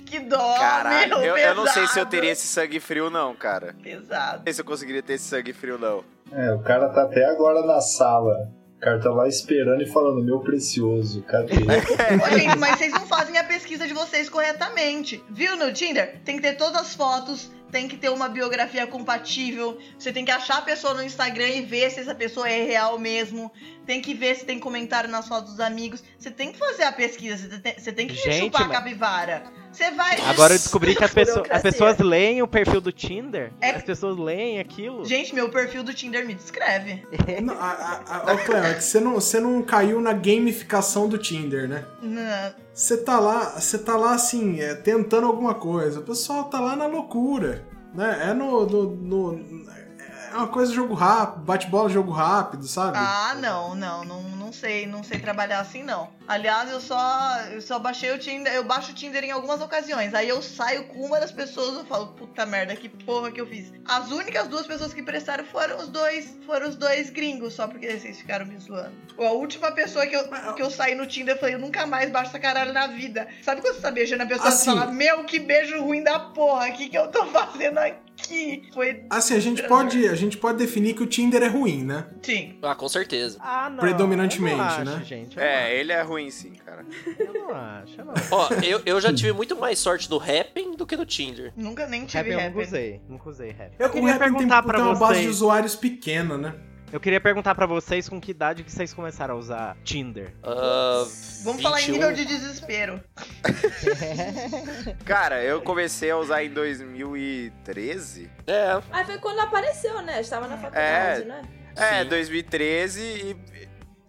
Que dó, Caralho, meu, eu, eu não sei se eu teria esse sangue frio, não, cara. Pesado. Não sei se eu conseguiria ter esse sangue frio, não. É, o cara tá até agora na sala. O cara tá lá esperando e falando, meu precioso, cadê? Ô, gente, mas vocês não fazem a pesquisa de vocês corretamente. Viu no Tinder? Tem que ter todas as fotos, tem que ter uma biografia compatível, você tem que achar a pessoa no Instagram e ver se essa pessoa é real mesmo, tem que ver se tem comentário nas fotos dos amigos, você tem que fazer a pesquisa, você tem, você tem que Gente, chupar a mas- capivara. Você vai. Agora eu descobri que as, pessoas- as pessoas leem o perfil do Tinder. É- As pessoas leem aquilo. Gente, meu perfil do Tinder me descreve. Não, a, a, a, ô, Cleo, é que você não, você não caiu na gamificação do Tinder, né? Não. Você tá lá, você tá lá assim, é, tentando alguma coisa. O pessoal tá lá na loucura, né? É no, no, no- é uma coisa jogo rápido, bate-bola jogo rápido, sabe? Ah, não, não, não, não sei, não sei trabalhar assim não. Aliás, eu só, eu só baixei o Tinder, eu baixo o Tinder em algumas ocasiões. Aí eu saio com uma das pessoas e falo, puta merda, que porra que eu fiz. As únicas duas pessoas que prestaram foram os dois, foram os dois gringos, só porque vocês ficaram me zoando. A última pessoa que eu, que eu saí no Tinder, eu falei, eu nunca mais baixo essa caralho na vida. Sabe quando você tá beijando a pessoa e Assim. você fala, meu, que beijo ruim da porra, o que que eu tô fazendo aqui? Foi, Assim, a gente pode, a gente pode definir que o Tinder é ruim, né? sim. Ah, com certeza. Ah, não. Predominantemente, eu não acho, né? Gente, eu não É, ele é ruim sim, cara. acho, eu não acho, eu não. Ó, eu, eu já tive muito mais sorte no Happn do que no Tinder. Nunca nem tive eu rap. nunca usei, nunca usei rap. Eu Eu queria perguntar pra tem uma base de usuários pequena, né? Eu queria perguntar pra vocês com que idade que vocês começaram a usar Tinder. Ah, Vamos falar em 21. nível de desespero. Cara, eu comecei a usar em 2013. é, Aí foi quando apareceu, né? Estava na faculdade, É. né? É, Sim. 2013 e,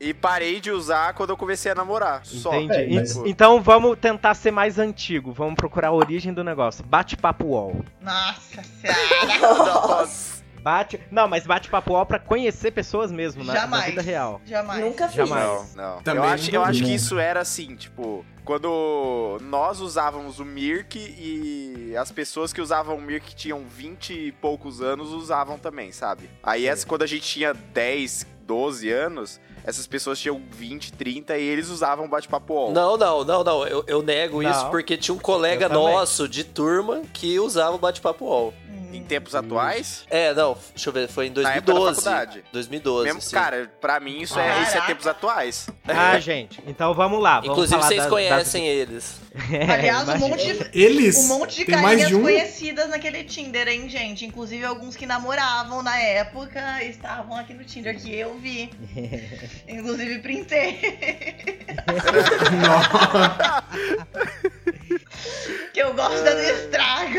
e parei de usar quando eu comecei a namorar. Só. Entendi. É, mas- En- Então vamos tentar ser mais antigo. Vamos procurar a origem do negócio. Bate-papo UOL. Nossa senhora. Nossa. Bate. Não, mas bate-papo UOL pra conhecer pessoas mesmo, na, na Jamais. vida real. Jamais. Nunca fiz. Jamais. Não, não. Também eu acho, eu acho que isso era assim, tipo, quando nós usávamos o Mirk e as pessoas que usavam o Mirk tinham 20 e poucos anos usavam também, sabe? Aí essa, quando a gente tinha 10, 12 anos, essas pessoas tinham 20, 30 e eles usavam o bate-papo UOL. Não, não, não, não. Eu, eu nego Não. isso porque tinha um colega Eu também. nosso de turma que usava o bate-papo UOL. Em tempos atuais, É, não, deixa eu ver, foi em na época da 2012. faculdade. 2012. Mesmo, sim. cara, pra mim isso é, isso é tempos atuais. Ah, gente. Então vamos lá. Vamos Inclusive, falar vocês das- conhecem eles. das- É, Aliás, um monte, de, Eles. um monte de carinhas de um. conhecidas naquele Tinder, hein, gente? Inclusive alguns que namoravam na época estavam aqui no Tinder que eu vi. Inclusive printei. Nossa. que eu gosto do estrago.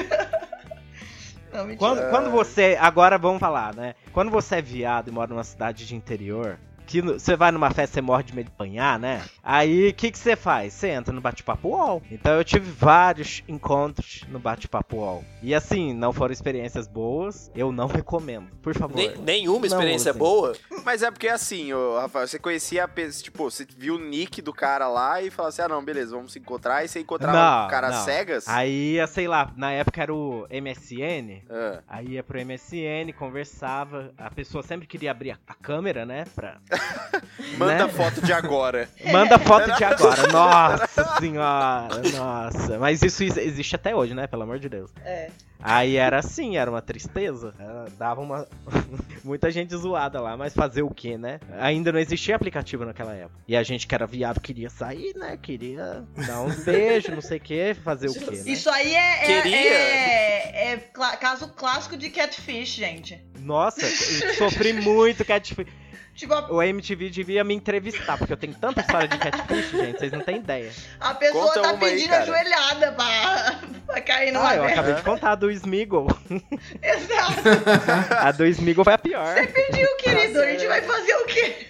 Não. Quando, quando você. Agora vamos falar, né? Quando você é viado e mora numa cidade de interior. Você vai numa festa, você morre de medo de apanhar, né? Aí o que, que você faz? Você entra no bate-papo UOL. Então eu tive vários encontros no bate-papo UOL. E assim, não foram experiências boas. Eu não recomendo. Por favor. Nem- nenhuma Não, experiência assim. boa. Mas é porque assim, ô, Rafael, você conhecia a pessoa, tipo, você viu o nick do cara lá e falou assim: ah, não, beleza, vamos se encontrar. E você encontrava Não, o cara não. cegas. Aí sei lá, na época era o MSN. Ah. Aí ia pro MSN, conversava. A pessoa sempre queria abrir a, a câmera, né? Pra, Manda Né? foto de agora. Manda foto de agora. Nossa senhora. Nossa. Mas isso ex- existe até hoje, né? Pelo amor de Deus. É. Aí era assim, era uma tristeza. Era- Dava uma. Muita gente zoada lá, mas fazer o quê, né? Ainda não existia aplicativo naquela época. E a gente que era viado queria sair, né? Queria dar uns beijos, não sei o quê, fazer o quê, né? Isso aí é, é, Queria. é- é cla- caso clássico de catfish, gente. Nossa, sofri muito catfish. Tipo, a, O MTV devia me entrevistar, porque eu tenho tanta história de catfish, gente, vocês não têm ideia. a pessoa Conta tá aí, pedindo cara. ajoelhada pra, pra cair numa Ah, eu acabei de contar a do Smiggle. Exato. A do Smiggle foi a pior. Pediu, querido, Nossa, a gente é. vai fazer o quê?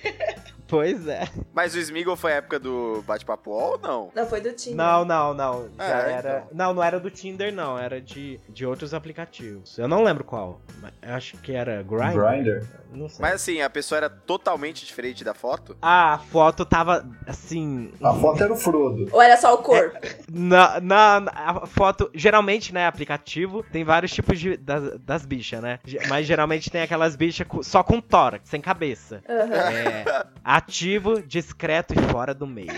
Pois é. Mas o Smeagol foi a época do bate-papo ou não? Não, foi do Tinder. Não, não, não. Já É, era. então. Não, não era do Tinder, não. Era de, de outros aplicativos. Eu não lembro qual. acho que era Grindr. Grinder. Não sei. Mas assim, a pessoa era totalmente diferente da foto? Ah, a foto tava assim. A foto era o Frodo. Ou era só o corpo? Na, na, na- a foto, geralmente, né, aplicativo, tem vários tipos de, das, das bichas, né? Mas geralmente tem aquelas bichas só com tórax, sem cabeça. Aham. É, ativo, discreto e fora do meio.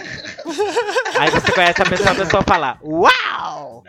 Aí você conhece a pessoa, a pessoa fala, uau!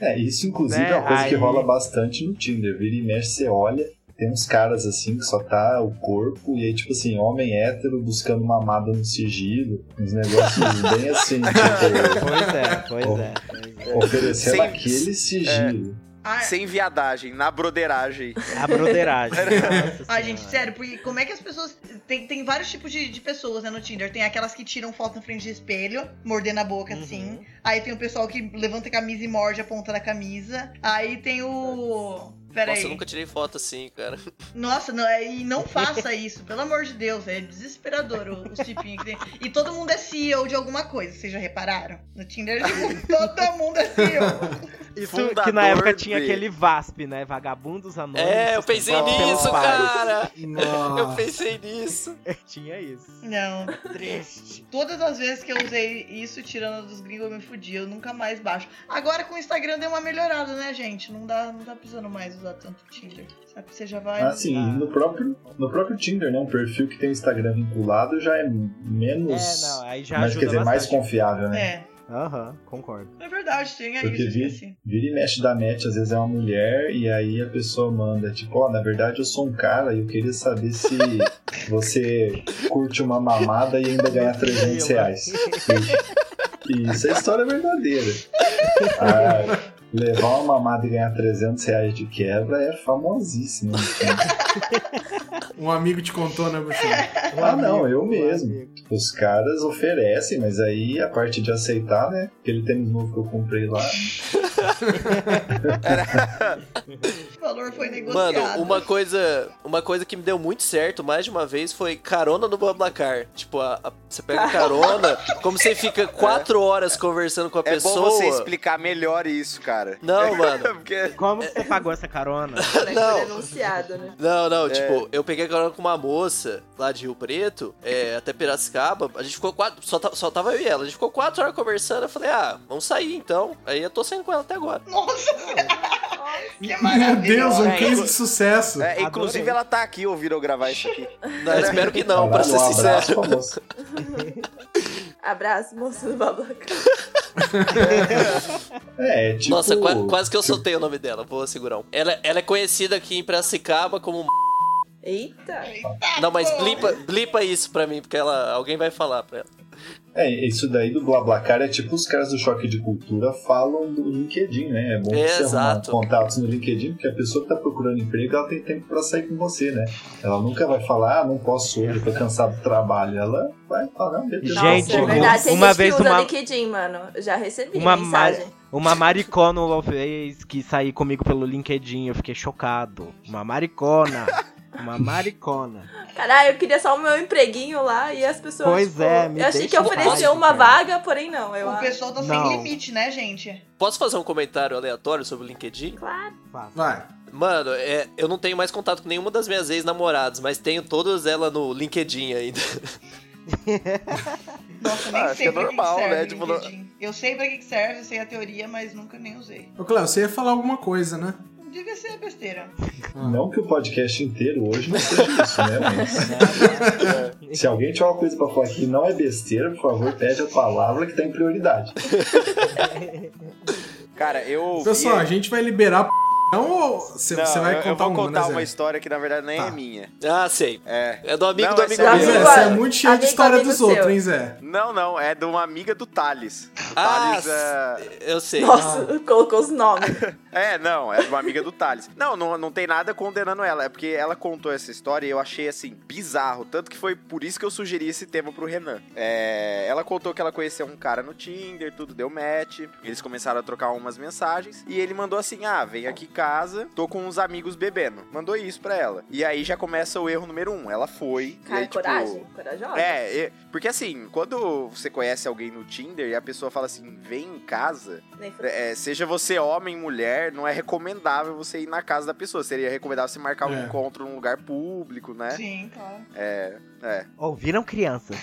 É, isso inclusive Né, é uma coisa que aí- rola bastante no Tinder. Vira e mexe, você olha, tem uns caras assim que só tá o corpo, e aí, tipo assim, homem hétero buscando mamada no sigilo, uns negócios bem assim, tipo, Pois é, pois é. Pois é. oferecendo Sem- aquele sigilo. Ah, Sem viadagem, na broderagem. A broderagem. Ai, gente, Senhora. sério, porque como é que as pessoas. Tem, tem vários tipos de, de pessoas né, no Tinder. Tem aquelas que tiram foto na frente de espelho, mordendo a boca Uhum. assim. Aí tem o pessoal que levanta a camisa e morde a ponta da camisa. Aí tem o. Pera Nossa, aí. eu nunca tirei foto assim, cara. Nossa, não, é- e não faça isso, pelo amor de Deus. É desesperador o- os tipinhos que tem. E todo mundo é CEO de alguma coisa, vocês já repararam? No Tinder, todo mundo é CEO. Isso Fundador que na época tinha de- aquele VASP, né? Vagabundos Anônimos. É, eu pensei nisso, cara. Eu Nossa. pensei nisso. Tinha isso. Não, triste. Todas as vezes que eu usei isso, tirando dos gringos, eu me fudi. Eu nunca mais baixo. Agora com o Instagram deu uma melhorada, né, gente? Não dá, não tá precisando mais usar tanto Tinder. Sabe? Você já vai. Assim, no próprio, no próprio Tinder, né? Um perfil que tem o Instagram vinculado já é menos. É, não, aí já mas ajuda quer dizer, mais bastante. confiável, né? É, Aham, concordo. é verdade, tem aí, Porque vira, esqueci. vira e mexe da match, às vezes é uma mulher, e aí a pessoa manda, tipo, ó, na verdade eu sou um cara e eu queria saber se você curte uma mamada e ainda ganha 300 reais. E isso é história verdadeira. Ah, levar uma mamada e ganhar 300 reais de quebra é famosíssimo. Um amigo te contou, né, Bruxão? Ah, não, eu Um mesmo. amigo. Os caras oferecem, mas aí a parte de aceitar, né? Aquele tênis novo que eu comprei lá. O valor foi negociado. Mano, uma coisa, uma coisa que me deu muito certo mais de uma vez foi carona no Bablacar. Tipo, a- a- você pega carona, como você fica quatro horas conversando com a É pessoa. bom você explicar melhor isso, cara. Não, mano. Porque Como você pagou essa carona? Que Não. né? Não, É. não, tipo, eu peguei carona com uma moça lá de Rio Preto, é, até Piracicaba. A gente ficou quatro. Só, só tava eu e ela. A gente ficou quatro horas conversando. Eu falei, ah, vamos sair então. Aí eu tô saindo com ela até agora. Nossa! que Meu! Deus, um É, case de sucesso. É, inclusive Adorei. ela tá aqui ouvindo eu gravar isso aqui. Não, espero que não, pra ser um abraço sincero. moça. Abraço, moço do Bablacar. É, tipo. Nossa, qua- quase que eu soltei o nome dela, vou segurar um. Ela, ela é conhecida aqui em Piracicaba como. Eita. Não, mas blipa, blipa isso pra mim, porque ela, alguém vai falar pra ela. É, isso daí do BlaBlaCar é tipo os caras do Choque de Cultura falam do LinkedIn, né? É bom É, você arrumar exato. contatos no LinkedIn, porque a pessoa que tá procurando emprego, ela tem tempo pra sair com você, né? Ela nunca vai falar, ah, não posso hoje, eu tô cansado do trabalho. Ela vai falar, não, beleza. Gente, Nossa, é verdade. Tem uma gente vez que usa uma- LinkedIn, mano. Já recebi Uma, mensagem. mar... uma maricona uma vez que saiu comigo pelo LinkedIn, eu fiquei chocado. Uma maricona. Uma maricona. Caralho, eu queria só o meu empreguinho lá e as pessoas. Pois tipo, é, me Eu achei que ofereceu uma cara. vaga, porém não. Eu O acho. pessoal tá Não. sem limite, né, gente? Posso fazer um comentário aleatório sobre o LinkedIn? Claro. Vai. Mano, é, eu não tenho mais contato com nenhuma das minhas ex-namoradas, mas tenho todas elas no LinkedIn ainda. Nossa, eu nem Ah, sei é normal, que, que serve né? Tipo. Eu sei pra que que serve, eu sei a teoria, mas nunca nem usei. Ô, Cléo, você ia falar alguma coisa, né? Devia ser besteira. Não que o podcast inteiro hoje não seja isso, né? Mas se alguém tiver uma coisa pra falar que não é besteira, por favor, pede a palavra que tá em prioridade. Cara, eu ouvi... Pessoal, a gente vai liberar ou você Não, você vai eu- contar eu vou uma, contar né, uma Zé? história que na verdade nem Tá. é minha. Ah, sei. É. É do amigo Não, do é amigo. Zé, dele. Você é muito cheio de história dos seu. outros, hein, Zé? Não, não, é de uma amiga do Thales. O Ah, Thales é... eu sei. Nossa, colocou os nomes. É, não, é de uma amiga do Thales. Não, não, não tem nada condenando ela, é porque ela contou essa história e eu achei, assim, bizarro. Tanto que foi por isso que eu sugeri esse tema pro Renan. É, ela contou que ela conheceu um cara no Tinder, tudo deu match. Eles começaram a trocar umas mensagens. E ele mandou assim: ah, vem aqui casa, tô com uns amigos bebendo. Mandou isso pra ela. E aí já começa o erro número um. Ela foi. e Cara, aí, tipo, coragem. Corajosa. É, porque assim, quando você conhece alguém no Tinder e a pessoa fala assim, vem em casa, é, seja você homem, mulher, não é recomendável você ir na casa da pessoa. Seria recomendável você marcar um É. encontro num lugar público, né? Sim, claro. É, é, Ouviram crianças?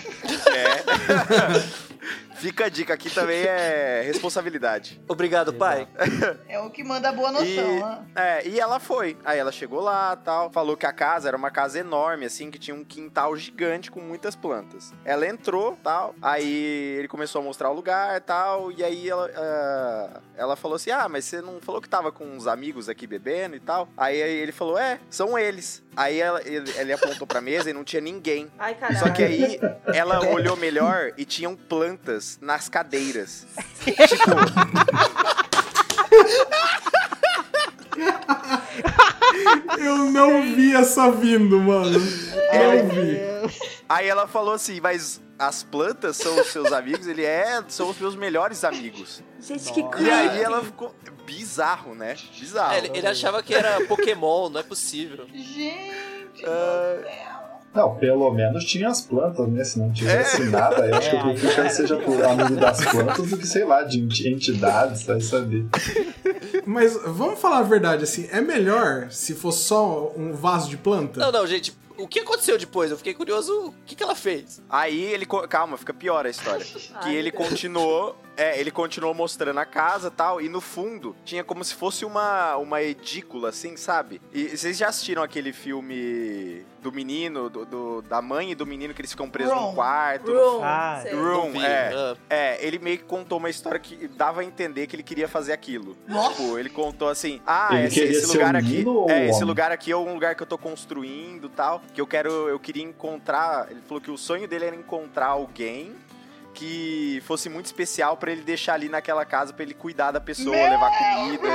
é. Fica a dica, aqui também é responsabilidade. Obrigado, pai. É o que manda a boa noção. E, né? é, e ela foi. Aí ela chegou lá tal. Falou que a casa era uma casa enorme, assim, que tinha um quintal gigante com muitas plantas. Ela entrou tal. Aí ele começou a mostrar o lugar tal. E aí ela, ah, ela falou assim: Ah, mas você não falou que tava com uns amigos aqui bebendo e tal? Aí ele falou: É, são eles. Aí ela- ele, ele apontou pra mesa e não tinha ninguém. Ai, caralho. Só que aí ela olhou melhor e tinham plantas nas cadeiras. tipo. Eu não vi essa vindo, mano. Não vi. Aí ela falou assim, mas as plantas são os seus amigos? Ele é, são os meus melhores amigos. Gente, que E creepy. aí ela ficou bizarro, né? Bizarro. É, ele, ele achava que era Pokémon, não é possível. Gente, Não, pelo menos tinha as plantas, né? Se não tivesse É. nada, eu acho que eu É, prefiro que ele seja por amigo das plantas do que, sei lá, de enti- entidades, vai saber. Mas vamos falar a verdade, assim, é melhor se fosse só um vaso de planta? Não, não, gente. O que aconteceu depois? Eu fiquei curioso o que, que ela fez. Aí ele. Calma, fica pior a história. Que ele continuou. É, ele continuou mostrando a casa e tal. E no fundo tinha como se fosse uma, uma edícula, assim, sabe? E vocês já assistiram aquele filme do menino, do, do- da mãe e do menino que eles ficam presos Room. num quarto? Room. Ah. Room, é. ah. É, ele meio que contou uma história que dava a entender que ele queria fazer aquilo. Nossa. Tipo, ele contou assim: ah, esse, esse lugar um aqui. É, um esse homem? lugar aqui é um lugar que eu tô construindo e tal. Que eu quero. Eu queria encontrar. Ele falou que o sonho dele era encontrar alguém que fosse muito especial pra ele deixar ali naquela casa pra ele cuidar da pessoa, levar comida.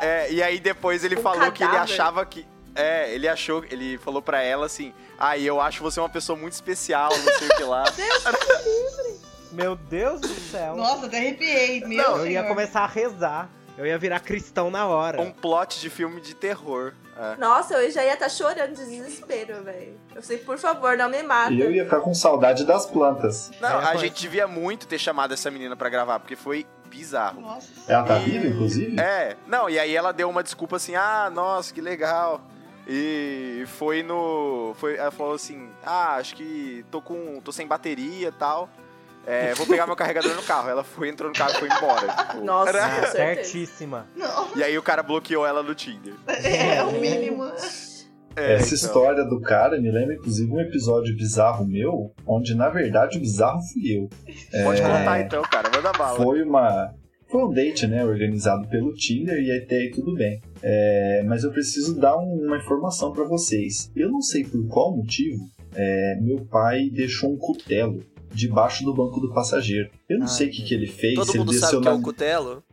É, e aí depois ele Um falou que ele cadáver. achava que. É, ele achou, ele falou pra ela assim: Ah, eu acho você uma pessoa muito especial, não sei o que lá. Meu Deus do céu. Nossa, até arrepiei. Meu eu ia começar a rezar. Eu ia virar cristão na hora. Um plot de filme de terror. É. Nossa, eu já ia estar chorando de desespero, velho. Eu sei, por favor, não me mata. E eu ia ficar com saudade das plantas. Não, É, a gente devia muito ter chamado essa menina pra gravar, porque foi bizarro. Nossa. Ela tá E- viva, inclusive? É, não, e aí ela deu uma desculpa assim, ah, nossa, que legal. E foi no. Foi, ela falou assim, ah, acho que tô com. tô sem bateria e tal. É, vou pegar meu carregador no carro. Ela foi, entrou no carro e foi embora. tipo. Nossa, Era-. Certíssima. Não, E aí o cara bloqueou ela no Tinder. é o mínimo. É, Essa então. história do cara me lembra, inclusive, um episódio bizarro meu, onde, na verdade, o bizarro fui eu. Pode É, contar então, cara, manda bala. Foi uma. Foi um date, né? Organizado pelo Tinder e até aí tudo bem. É, mas eu preciso dar um- uma informação pra vocês. Eu não sei por qual motivo é, meu pai deixou um cutelo debaixo do banco do passageiro. Eu não Ai, sei o que, que ele fez. Todo se mundo ele sabe desceu que é na... o cutelo?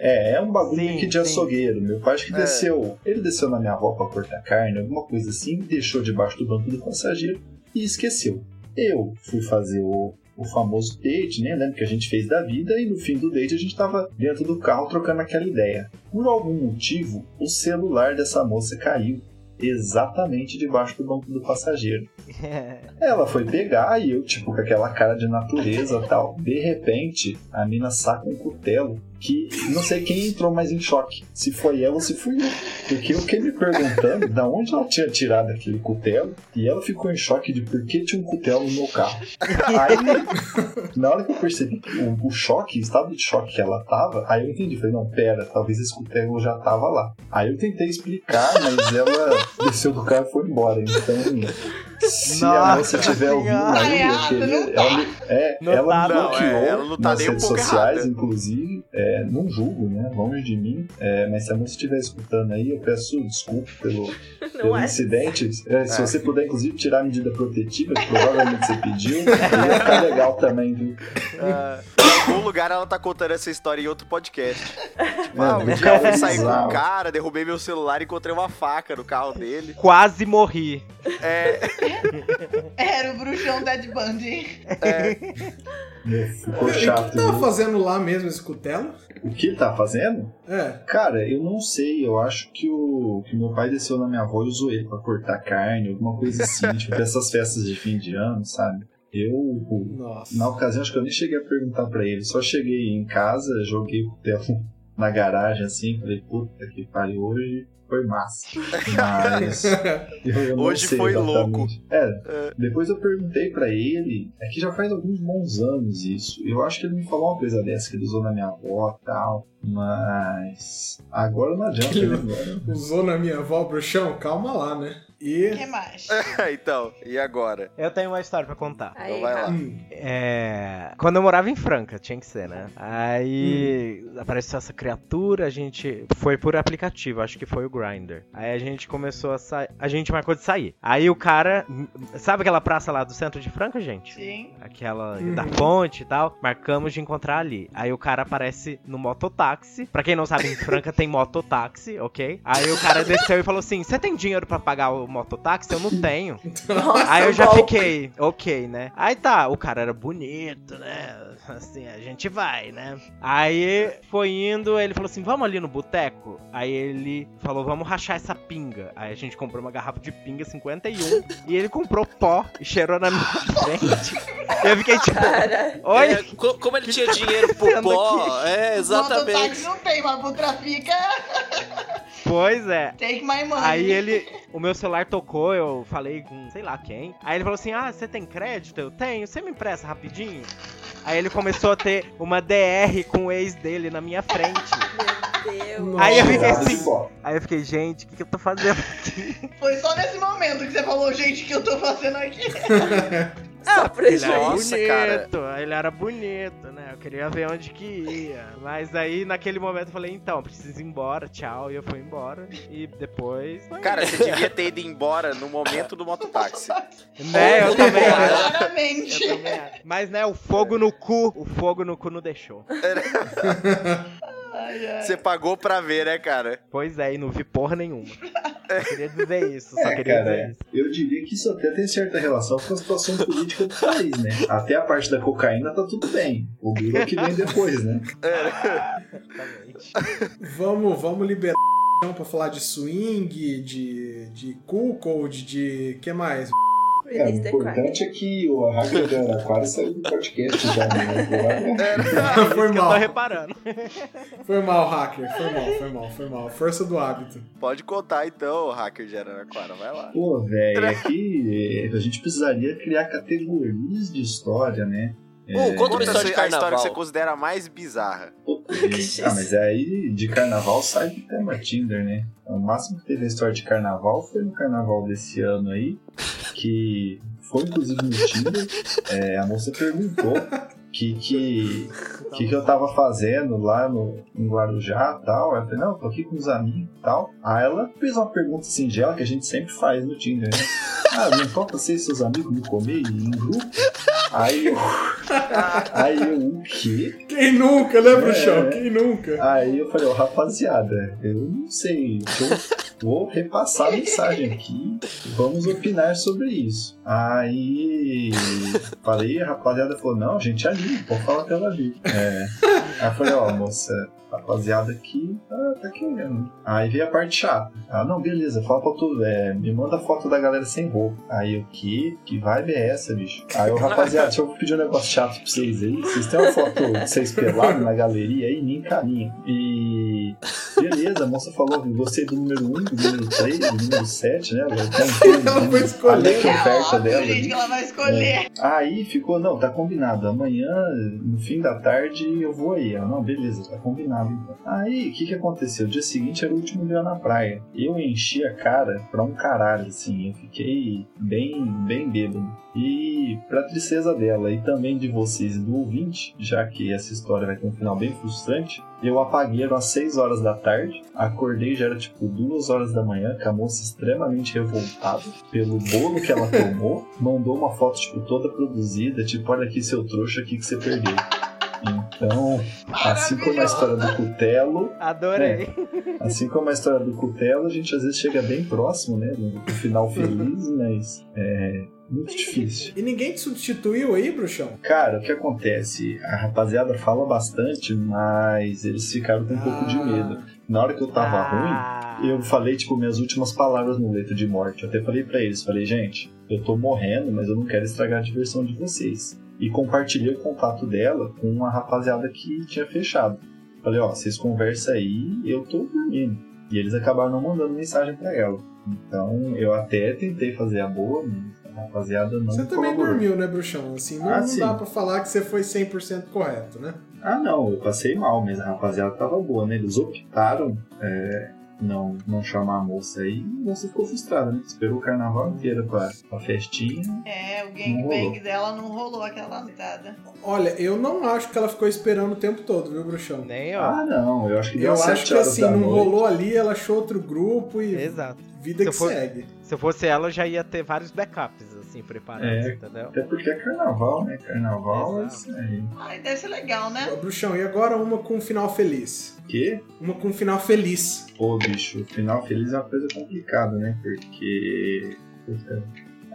É, é um bagulho Sim, que de sim. açougueiro. Meu pai acho que É. desceu. Ele desceu na minha avó pra cortar carne, alguma coisa assim, deixou debaixo do banco do passageiro e esqueceu. Eu fui fazer o, o famoso date, né? Lembra que a gente fez da vida e no fim do date a gente tava dentro do carro trocando aquela ideia. Por algum motivo, o celular dessa moça caiu exatamente debaixo do banco do passageiro. Ela foi pegar e eu, tipo, com aquela cara de natureza e tal. De repente, a mina saca um cutelo que não sei quem entrou mais em choque. Se foi ela ou se fui eu. Porque eu fiquei me perguntando da onde ela tinha tirado aquele cutelo e ela ficou em choque de por que tinha um cutelo no meu carro. Aí, na hora que eu percebi o, o choque, o estado de choque que ela tava, aí eu entendi. Falei, não, pera, talvez esse cutelo já tava lá. Aí eu tentei explicar, mas ela desceu do carro e foi embora. Então, se a Nossa moça tiver ouvindo aí, queria, ela, é, Não ela tá, me não, bloqueou é, ela não tá nas um redes sociais, errada. inclusive. É, não julgo, né? Longe de mim. É, mas se a moça estiver escutando aí, eu peço desculpa pelo, pelo é? incidente. É, se É. você puder, inclusive, tirar a medida protetiva, que provavelmente você pediu, ia ficar legal também, viu? Ah, em algum lugar ela tá contando essa história em outro podcast. Tipo, ah, um dia eu fui sair com um cara, derrubei meu celular e encontrei uma faca no carro dele. Quase morri. É, Era o bruxão Dead Bundy. Meu, ficou E o que chato. tava viu? fazendo lá mesmo esse cutelo? O que ele tá fazendo? É. Cara, eu não sei. Eu acho que o que meu pai desceu na minha avó e usou ele pra cortar carne, alguma coisa assim, tipo dessas festas de fim de ano, sabe? Eu, Nossa. na ocasião, acho que eu nem cheguei a perguntar pra ele. Só cheguei em casa, joguei o cutelo na garagem assim, falei, puta que pariu, hoje foi massa. Mas. eu- eu não Hoje sei foi exatamente. louco. É, depois eu perguntei pra ele, é que já faz alguns bons anos isso. Eu acho que ele me falou uma coisa dessa, que ele usou na minha avó e tal. Mas. Agora não adianta, né? Agora- Usou na minha avó bruxão? Calma lá, né? O E. que mais? então, e agora? Eu tenho uma história pra contar. Então Aí, vai lá. Hum, É. Quando eu morava em Franca, tinha que ser, né? Aí apareceu essa criatura, a gente foi por aplicativo, acho que foi o Grindr. Aí a gente começou a sair. A gente marcou de sair. Aí o cara. Sabe aquela praça lá do centro de Franca, gente? Sim. Aquela Uhum. da ponte e tal. Marcamos de encontrar ali. Aí o cara aparece no mototáxi. Pra quem não sabe, em Franca tem mototáxi, ok? Aí o cara desceu e falou assim: Você tem dinheiro pra pagar o mototáxi? Eu não tenho. Nossa, Aí eu já fiquei, ok, né? Aí tá, o cara era bonito, né? Assim, a gente vai, né? Aí foi indo, ele falou assim: vamos ali no boteco? Aí ele falou: vamos rachar essa pinga. Aí a gente comprou uma garrafa de pinga 51 e ele comprou pó e cheirou na minha frente. Eu fiquei tipo, Cara, oi? É, co- como ele tinha dinheiro pro Tá pó, é, Mototáxi exatamente. não tem, mas pro trafica, Pois é. take my money. Aí ele, o meu celular tocou, eu falei com sei lá quem. Aí ele falou assim: Ah, você tem crédito? Eu tenho, você me empresta rapidinho? Aí ele começou a ter uma DR com o ex dele na minha frente. meu Deus. Nossa. Aí eu fiquei assim. Aí eu fiquei, gente, o que, que eu tô fazendo aqui? Foi só nesse momento que você falou, gente, o que eu tô fazendo aqui? Ele prejuízo. era Nossa, bonito, ele era bonito, né? Eu queria ver onde que ia. Mas aí naquele momento eu falei, então, preciso ir embora, tchau. E eu fui embora. E depois. foi Cara, você devia ter ido embora no momento do mototáxi. Né, eu também acho. Claramente. Eu também acho. Mas né, o fogo no cu, o fogo no cu não deixou. Ai, ai. Você pagou pra ver, né, cara? Pois é, e não vi porra nenhuma. Só queria dizer isso, só É, queria cara, dizer isso. eu diria que isso até tem certa relação com a situação política do país, né? Até a parte da cocaína tá tudo bem. O é o que vem depois, né? Exatamente. Vamos, vamos liberar então pra falar de swing, de, de cuckold, de. que mais? É, o importante é que o hacker da Aquário saiu do podcast já, né? foi Eu tô mal. reparando. Foi mal, hacker. Foi mal, foi mal, foi mal. Força do hábito. Pode contar então, hacker de Araraquara, vai lá. Pô, velho, é que a gente precisaria criar categorias de história, né? Ô, conta uma história de a história que carnaval. você considera mais bizarra. Ah, mas aí de carnaval sai do tema Tinder, né? O máximo que teve a história de carnaval foi no carnaval desse ano aí, que foi inclusive no Tinder. É, a moça perguntou que que, que que eu tava fazendo lá no, em Guarujá e tal. Eu falei, não, tô aqui com os amigos e tal. Aí ela fez uma pergunta singela que a gente sempre faz no Tinder, né? Ah, não toca você e seus amigos me comer em grupo? Aí eu. Aí eu, o quê? Quem nunca, né, É. bruxão? Quem nunca? Aí eu falei, ó, rapaziada, eu não sei, eu vou repassar a mensagem aqui, vamos opinar sobre isso. Aí falei, a rapaziada falou, não, gente é ali, pode falar que ela ali. É. Aí eu falei, ó, moça, rapaziada aqui tá, tá olhando. Aí veio a parte chata. Ah, não, beleza, fala pra tu, é, me manda foto da galera sem roupa. Aí o que? Que vibe é essa, bicho? Aí o rapaziada, deixa eu pedir um negócio chato pra vocês aí. Vocês têm uma foto de vocês pelados na galeria aí, me encaminha. E. Beleza, a moça falou, gostei do número 1, do número 3, do número 7, né? Ela foi escolher. A letra É oferta óbvio, dela. gente, ela vai escolher. Aí ficou, não, tá combinado. Amanhã, no fim da tarde, eu vou aí. Ela, não, beleza, tá combinado. Então. Aí, o que que aconteceu? O dia seguinte era o último dia na praia. Eu enchi a cara pra um caralho, assim. Eu fiquei bem, bem bêbado. E, pra tristeza dela e também de vocês e do ouvinte, já que essa história vai ter um final bem frustrante, eu apaguei eram às 6 horas da tarde, acordei já era tipo 2 horas da manhã, com a moça extremamente revoltada pelo bolo que ela tomou, mandou uma foto tipo toda produzida, tipo, olha aqui seu trouxa, aqui que você perdeu. Então, assim como a história do Cutelo, Adorei. assim como a história do Cutelo, a gente às vezes chega bem próximo, né, do do final feliz, mas é muito difícil. E ninguém te substituiu aí, bruxão? Cara, o que acontece? A rapaziada fala bastante, mas eles ficaram com um pouco de medo. Na hora que eu tava ruim, Ah, eu falei, tipo, minhas últimas palavras no leito de morte. Eu até falei pra eles, falei, gente, eu tô morrendo, mas eu não quero estragar a diversão de vocês. E compartilhei o contato dela com uma rapaziada que tinha fechado. Falei, ó, vocês conversam aí, eu tô dormindo. E eles acabaram não mandando mensagem pra ela. Então, eu até tentei fazer a boa, mas rapaziada não Você também colaborou. dormiu, né, bruxão? Assim, não, Ah, não dá pra falar que você foi 100% correto, né? Ah, não, eu passei mal, mas a rapaziada tava boa, né? Eles optaram é, não, não chamar a moça aí e a moça ficou frustrada, né? Esperou o carnaval inteiro pra, pra festinha. É, o gangbang dela não rolou aquela noitada. Olha, eu não acho que ela ficou esperando o tempo todo, viu, bruxão? nem eu. Ah, não, eu acho que deu Eu acho que assim, não noite. rolou ali, ela achou outro grupo e Exato. vida Se que for- segue. Se eu fosse ela, eu já ia ter vários backups, assim, preparados, É. entendeu? Até porque é carnaval, né? Carnaval é isso aí. Ai, deve ser legal, né? Ô, Bruxão, e agora uma com um final feliz? Que? Uma com um final feliz. Pô, bicho, o final feliz é uma coisa complicada, né? Porque.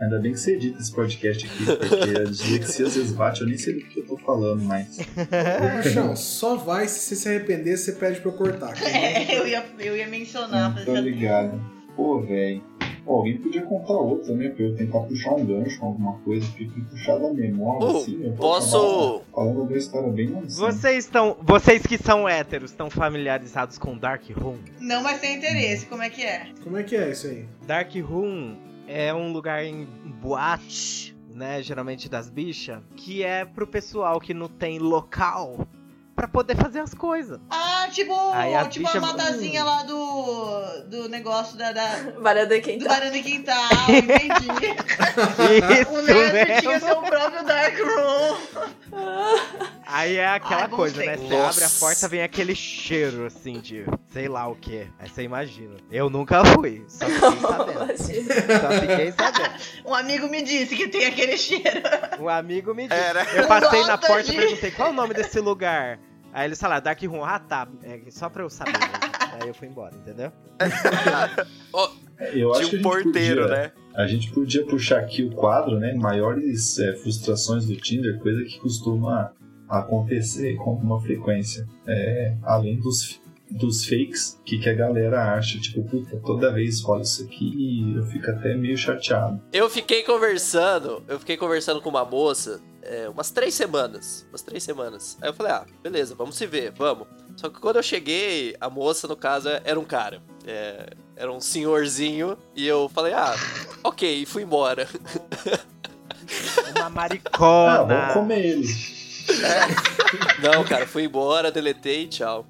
Ainda bem que você edita esse podcast aqui, porque a dislexia às vezes bate, eu nem sei do que eu tô falando, mas. Ô, Bruxão, só vai se você se arrepender, você pede pra eu cortar. É, eu ia, eu ia mencionar. Tô ligado. Pô, velho. Pô, alguém podia contar outra, né? Pra eu tentar puxar um gancho com alguma coisa, porque puxar da memória, Uh, assim, eu vou posso- falando da história bem mais. Vocês estão. Vocês que são héteros, estão familiarizados com Dark Room? Não, mas tem interesse, como é que é? Como é que é isso aí? Dark Room é um lugar em boate, né? Geralmente das bichas, que é pro pessoal que não tem local pra poder fazer as coisas. Ah, tipo, Aí a tipo bicha- a matazinha lá do, do negócio da, da, Varanda do quintal. Barana Quintal, entendi. o Isso Nerd tinha mesmo. seu próprio Dark Room. Aí é aquela Ai, coisa, né? Você abre a porta, vem aquele cheiro, assim, de sei lá o que. Aí você imagina. Eu nunca fui, só fiquei sabendo. Só fiquei sabendo. Um amigo me disse que tem aquele cheiro. Um amigo me disse. Era. Eu passei na Nota porta e de- perguntei qual é o nome desse lugar. Aí eles falaram, Dark Room, ah tá, é só pra eu saber. mesmo. Aí eu fui embora, entendeu? Eu acho a um gente porteiro, podia- né? A gente podia puxar aqui o quadro, né? Maiores é, frustrações do Tinder, coisa que costuma acontecer com uma frequência. É, além dos, dos fakes, que, que a galera acha, tipo, puta, toda vez rola isso aqui e eu fico até meio chateado. Eu fiquei conversando, eu fiquei conversando com uma moça é, umas três semanas. Umas três semanas. Aí eu falei, ah, beleza, vamos se ver, vamos. Só que quando eu cheguei, a moça, no caso, era um cara. É, era um senhorzinho. E eu falei, ah, ok, e fui embora. Uma maricona. Ah, vamos comer ele. Não, cara, fui embora, deletei e tchau.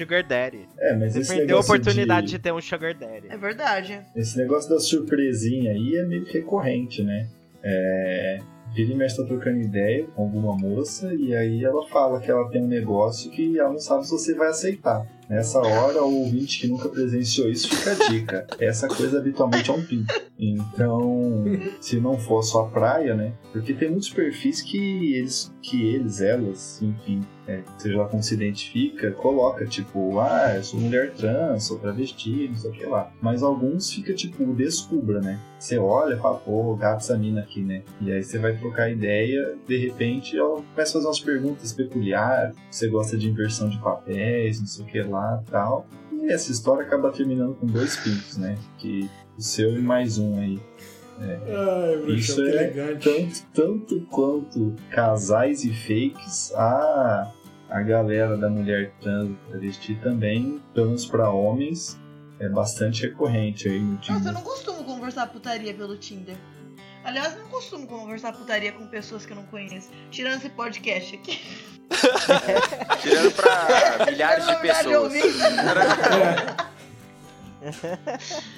Sugar Daddy. É, mas Você esse perdeu a negócio oportunidade de... de... ter um Sugar Daddy. É verdade. Esse negócio da surpresinha aí é meio que recorrente, né? É... Vira e mexe tá trocando ideia com alguma moça e aí ela fala que ela tem um negócio que ela não sabe se você vai aceitar. Nessa hora, o ouvinte que nunca presenciou isso fica a dica. Essa coisa habitualmente é um pinto. Então, se não for só a praia, né? Porque tem muitos perfis que eles, que eles elas, enfim, é, seja lá como se identifica, coloca tipo, ah, eu sou mulher trans, sou travesti, não sei o que lá. Mas alguns fica tipo, descubra, né? Você olha e fala, pô, gato essa mina aqui, né? E aí você vai trocar ideia, de repente ela começa a fazer umas perguntas peculiares, você gosta de inversão de papéis, não sei o que lá tal. E essa história acaba terminando com dois pintos, né? Que o seu e mais um aí. Ai, Bruxão, Isso é elegante. tanto, tanto quanto casais e fakes, a, a galera da mulher trans e travesti também, planos pra homens, é bastante recorrente aí no Nossa, eu Tinder. não costumo conversar putaria pelo Tinder. Aliás, eu não costumo conversar putaria com pessoas que eu não conheço. Tirando esse podcast aqui. Tirando pra milhares de pessoas.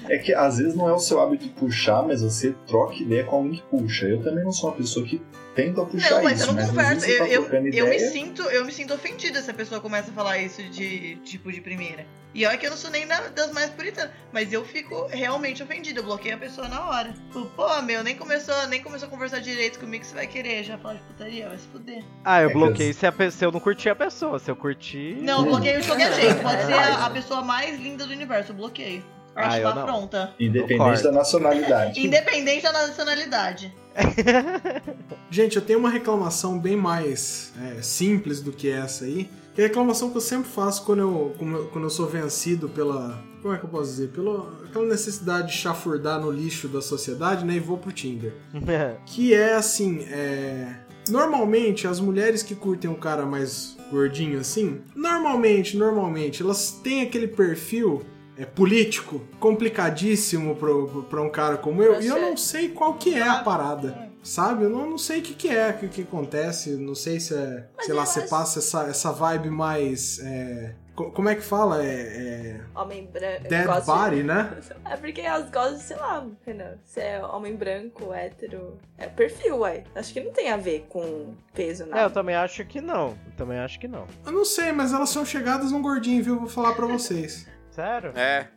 É que às vezes não é o seu hábito de puxar, mas você troca ideia com alguém que puxa. Eu também não sou uma pessoa que tenta puxar Não, mas isso, eu não mas converso. Eu, tá eu, trocando eu me sinto, eu me sinto ofendida se a pessoa começa a falar isso de tipo de primeira. E olha que eu não sou nem da- das mais puritanas, mas eu fico realmente ofendida. Eu bloqueio a pessoa na hora. Tipo, Pô, meu, nem começou, nem começou a conversar direito comigo, você vai querer já falar de putaria, vai se fuder. Ah, eu É que bloqueei se, a se eu não curti a pessoa. Se eu curti. Não, eu bloqueio de qualquer jeito. Pode ser a, a pessoa mais linda do universo, eu bloqueio. Eu Ah, acho que eu tá não. pronta. Independente da nacionalidade. Independente da nacionalidade. Gente, eu tenho uma reclamação bem mais é, simples do que essa aí. Que é a reclamação que eu sempre faço quando eu, quando eu sou vencido pela. Como é que eu posso dizer? Pela aquela necessidade de chafurdar no lixo da sociedade, né? E vou pro Tinder. Que é assim, é. Normalmente, as mulheres que curtem um cara mais gordinho assim, normalmente, normalmente, elas têm aquele perfil é, político complicadíssimo pro, pra um cara como eu, e eu não sei qual que é a parada. Sabe? Eu não, não sei o que, que é, o que, que acontece. Não sei se é. Mas sei lá, você acho- passa essa, essa vibe mais. é, co- como é que fala? É. Homem branco. é dead gosto de- body, né? É porque elas gostam, sei lá, Renan. Se é homem branco, hétero. É perfil, ué. Acho que não tem a ver com peso, É, eu nada. também acho que não. Eu também acho que não. Eu não sei, mas elas são chegadas num gordinho, viu? Vou falar pra vocês. Sério? É.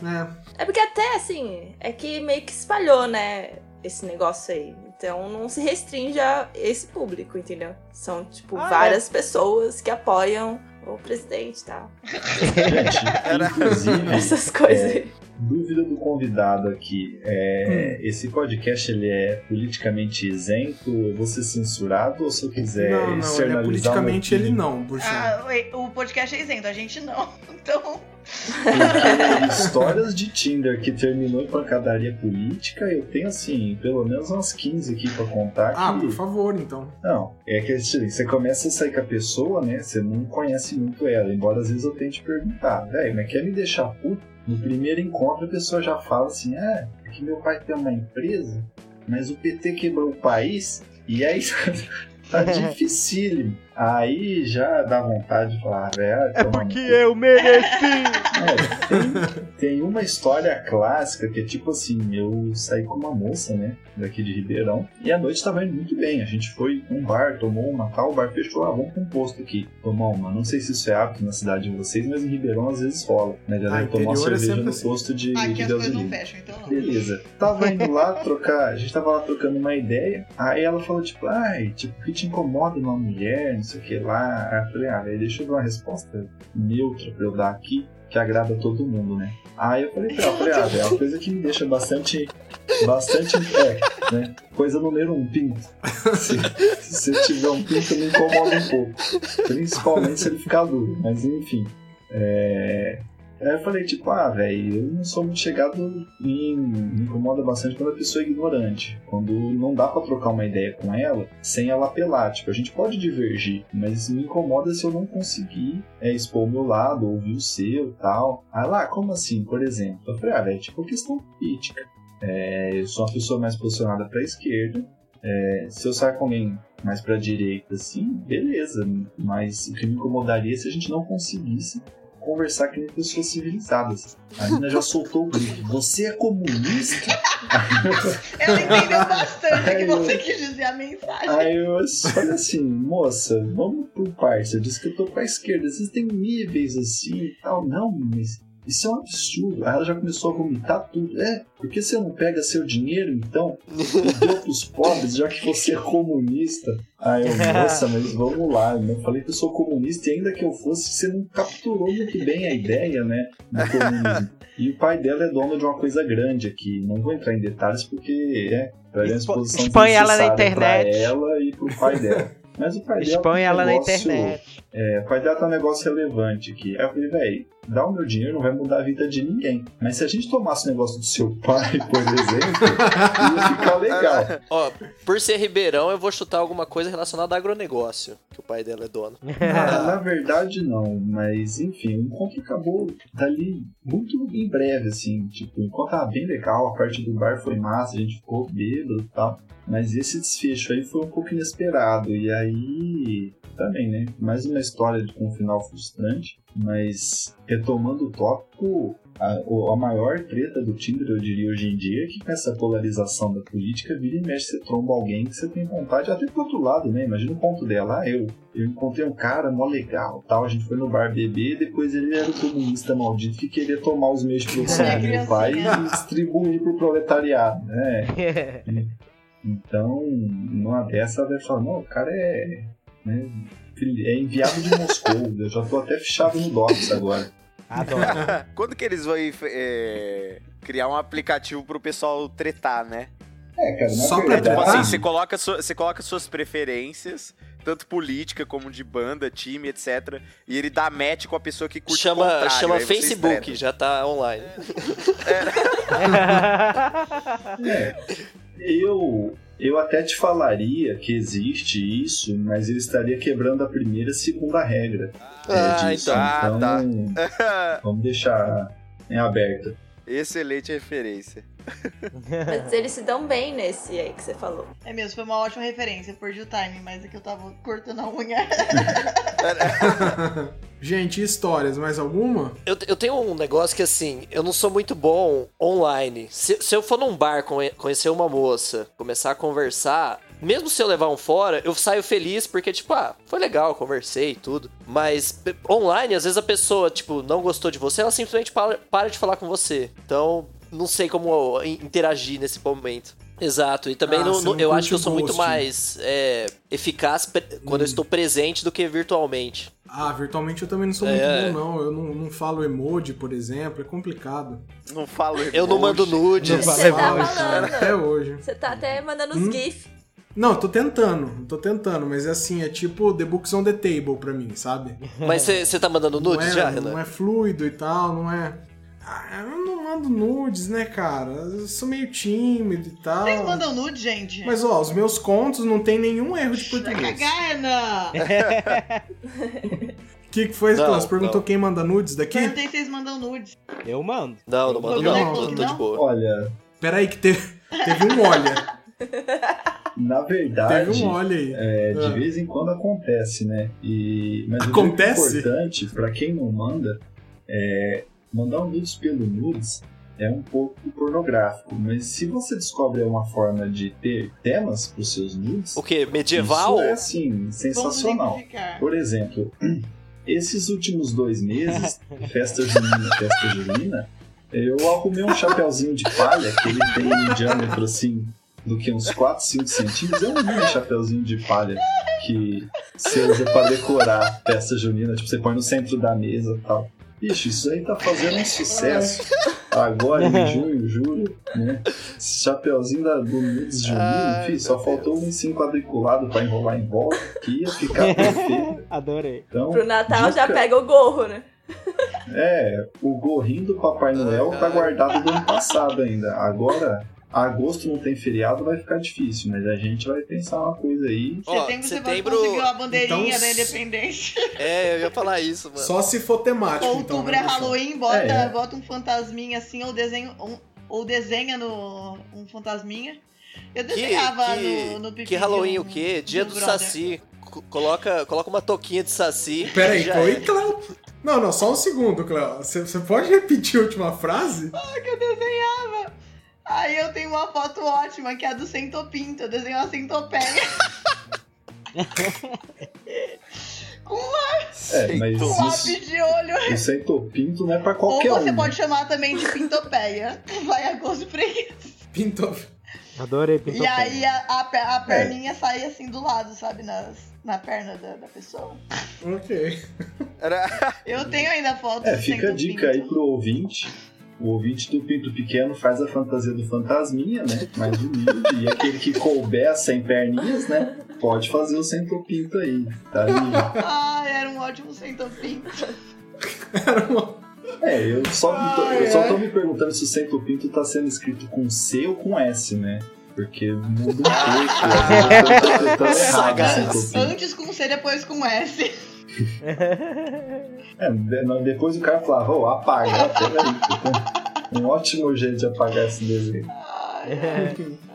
Né? É porque até assim, é que meio que espalhou, né? esse negócio aí. Então não se restringe a esse público, entendeu? São, tipo, Ah, é. várias pessoas que apoiam o presidente e tal. Gente, inclusive, Essas coisas aí. Dúvida do convidado aqui. É, Hum. Esse podcast ele é politicamente isento? Eu vou ser censurado ou se eu quiser não, não, ele é externalizar politicamente ele não, Buxão. Ah, o podcast é isento, a gente não. Então, Porque histórias de Tinder que terminou em pancadaria política, eu tenho assim, pelo menos umas 15 aqui pra contar. Ah, que... por favor, então. Não, é que assim, você começa a sair com a pessoa, né? Você não conhece muito ela, embora às vezes eu tente perguntar, velho, mas quer me deixar puto? No primeiro encontro a pessoa já fala assim, ah, é que meu pai tem uma empresa, mas o PT quebrou o país, e aí tá dificílimo. Aí já dá vontade de falar, velho, É porque eu mereci! é, tem, tem uma história clássica que é tipo assim, eu saí com uma moça, né, daqui de Ribeirão, e a noite tava indo muito bem. A gente foi num bar, tomou uma tal, o bar fechou, ah, vamos pra um posto aqui, tomar uma. Não sei se isso é hábito na cidade de vocês, mas em Ribeirão às vezes rola, né, galera, Ah, tomar uma é cerveja sempre no assim. posto de, aqui de as coisas não fecham, então não. Beleza. Tava indo lá trocar, a gente tava lá trocando uma ideia, aí ela falou tipo, ai, tipo, o que te incomoda numa mulher, não sei o que lá. Eu falei, ah, deixa eu dar uma resposta neutra pra eu dar aqui, que agrada todo mundo, né? Aí eu falei pra ela, falei, ah, é uma coisa que me deixa bastante, bastante, é, né? Coisa número um, pinto. Se, se tiver um pinto, me incomoda um pouco. Principalmente se ele ficar duro, mas enfim. É... Aí eu falei, tipo, ah, velho, eu não sou muito chegado em. Me incomoda bastante quando a pessoa é ignorante. Quando não dá pra trocar uma ideia com ela sem ela apelar. Tipo, a gente pode divergir, mas me incomoda se eu não conseguir é, expor o meu lado, ouvir o seu e tal. Aí lá, como assim, por exemplo? Eu falei, ah, velho, tipo, questão política. É, eu sou uma pessoa mais posicionada pra esquerda. É, se eu sair com alguém mais pra direita, assim, beleza. Mas o que me incomodaria é se a gente não conseguisse conversar com pessoas civilizadas. A menina já soltou o grito. Você é comunista? Ela entendeu bastante que Aí eu- você quis dizer a mensagem. Aí eu falei assim, moça, vamos por partes. Eu disse que eu tô pra esquerda. Vocês têm níveis assim e tal. Não, mas isso é um absurdo. Aí ela já começou a vomitar tudo. É, por que você não pega seu dinheiro então e deu pros pobres, já que você é comunista? Aí eu, moça, mas vamos lá. Eu falei que eu sou comunista e ainda que eu fosse, você não capturou muito bem a ideia, né, do comunismo. E o pai dela é dono de uma coisa grande aqui. Não vou entrar em detalhes porque é para Expo- exposição expõe ela na desnecessária pra internet. ela e pro pai dela. Mas o pai dela Expõe tem um ela na negócio- internet. É, o pai dela tá um negócio relevante aqui. Aí eu falei, véi, dar o meu dinheiro não vai mudar a vida de ninguém. Mas se a gente tomasse o negócio do seu pai, por exemplo, ia ficar legal. Ó, por ser Ribeirão, eu vou chutar alguma coisa relacionada a agronegócio, que o pai dela é dono. Na, na verdade, não. Mas, enfim, o encontro acabou dali muito em breve, assim. Tipo, o encontro tava bem legal, a parte do bar foi massa, a gente ficou bêbado e tal. Mas esse desfecho aí foi um pouco inesperado. E aí, também, né? Mais uma história com um final frustrante. Mas, retomando o tópico, a, a maior treta do Tinder, eu diria hoje em dia, é que com essa polarização da política, vira e mexe, você tromba alguém que você tem vontade, até pro outro lado, né? Imagina o ponto dela, ah, eu, eu encontrei um cara mó legal, tal, a gente foi no bar beber, depois ele era o comunista maldito que queria tomar os meios de produção do meu pai e distribuir pro proletariado, né? Então, numa dessa, ela vai falar, não, o cara é, né, é enviado de Moscou, eu já tô até fechado no Docs agora. Adoro. Quando que eles vão é, criar um aplicativo pro pessoal tretar, né? É, cara, na Só pra verdade, Tipo tretar? assim, você coloca, você coloca suas preferências, tanto política como de banda, time, etc. E ele dá match com a pessoa que curte o Chama, contrário, chama Facebook, já tá online. É, eu, eu até te falaria que existe isso, mas eu estaria quebrando a primeira e segunda regra. é, Ah, disso. então. Ah, tá. Então, vamos deixar em aberto. Excelente referência. Mas eles se dão bem nesse aí que você falou. É mesmo, foi uma ótima referência. Eu perdi o timing, mas é que eu tava cortando a unha. Gente, histórias, mais alguma? Eu, eu tenho um negócio que assim, eu não sou muito bom online. Se, se eu for num bar conhe- conhecer uma moça, começar a conversar, mesmo se eu levar um fora, eu saio feliz porque, tipo, ah, foi legal, conversei e tudo. Mas online, às vezes a pessoa, tipo, não gostou de você, ela simplesmente para, para de falar com você. Então, não sei como in- interagir nesse momento. Exato, e também Ah, não- não- não eu acho que eu sou muito mais é, eficaz quando eu estou presente do que virtualmente. Ah, virtualmente eu também não sou É. muito bom, não. Eu não, não falo emoji, por exemplo, é complicado. Não falo Eu não mando nudes. Não Não Você tá falando. cara, até hoje. Você tá até mandando Hum? os GIFs. Não, tô tentando, tô tentando, mas é assim, é tipo The Books on the Table pra mim, sabe? Mas você tá mandando Não nudes é, já, não Renan? é fluido e tal, não é. Ah, eu não mando nudes, né, cara? Eu sou meio tímido e tal. Vocês mandam nude, gente? Mas ó, os meus contos não tem nenhum erro de português. O que, que foi, Não, Cláudio? Perguntou não. quem manda nudes daqui? Perguntei se vocês mandam nudes. Eu mando. Não, não mando Não, não, não, tô, tô de boa. Olha, Peraí, que teve, teve um olha. na verdade, Teve um olha aí. é, de Ah. vez em quando acontece, né? E, mas Acontece? o que é importante, pra quem não manda, é mandar um nudes pelo nudes é um pouco pornográfico. Mas se você descobre uma forma de ter temas pros seus nudes, O que? Medieval? isso é assim, sensacional. Por exemplo, esses últimos dois meses, festa junina, festa junina, eu arrumei um chapeuzinho de palha que ele tem um diâmetro assim do que uns 4, 5 centímetros. É um mini chapeuzinho de palha que você usa pra decorar festa junina. Tipo, você põe no centro da mesa e tal. Ixi, isso aí tá fazendo um sucesso. Agora, em junho, julho, né? Esse chapeuzinho da, do Nudes Junino, Ai, filho, só faltou um sim quadriculado pra enrolar em volta, que ia ficar perfeito. Adorei. Então, Pro Natal já dica- pega o gorro, né? É, o gorrinho do Papai Noel tá guardado do ano passado ainda. Agora, agosto não tem feriado, vai ficar difícil, mas a gente vai pensar uma coisa aí. Ó, setembro, você setembro- pode conseguir uma bandeirinha Então, da independência. É, eu ia falar isso, mano. Só se for temático, então. Outubro né, é? Halloween, bota, É. bota um fantasminha assim, ou desenha, um- ou desenha no, um fantasminha. Eu desenhava que, no, no que Halloween um- o quê? Dia do brother. Saci. Co- Coloca, coloca uma touquinha de Saci. Peraí, já oi, é. Cléo. Não, não, só um segundo, Cléo. Você você pode repetir a última frase? que eu desenhava. Aí eu tenho uma foto ótima, que é a do Centopinto. Eu desenho uma centopeia. com É, mas um isso, lápis de olho. o centopinto não é pra Ou qualquer você um. pode chamar também de pintopeia. Vai a gosto preguiça. Pintou. Adorei E pintou aí a, a, a perninha sai assim do lado, sabe? Nas, na perna da, da pessoa. Ok. Era... Eu tenho ainda fotos É, fica a dica aí pro ouvinte. O ouvinte do Pinto Pequeno faz a fantasia do fantasminha, né? Mais humilde. E aquele que couber sem perninhas, né? Pode fazer o centopinto aí. Tá livre. Ah, era um ótimo centopinto. Era uma... É, eu só, tô, Ai, eu só ai. tô me perguntando se o centopinto tá sendo escrito com C ou com S, né? Porque muda um pouco. tô. Antes com C, depois com S. É, depois o cara falava, ô, apaga, peraí. Um ótimo jeito de apagar esse desenho.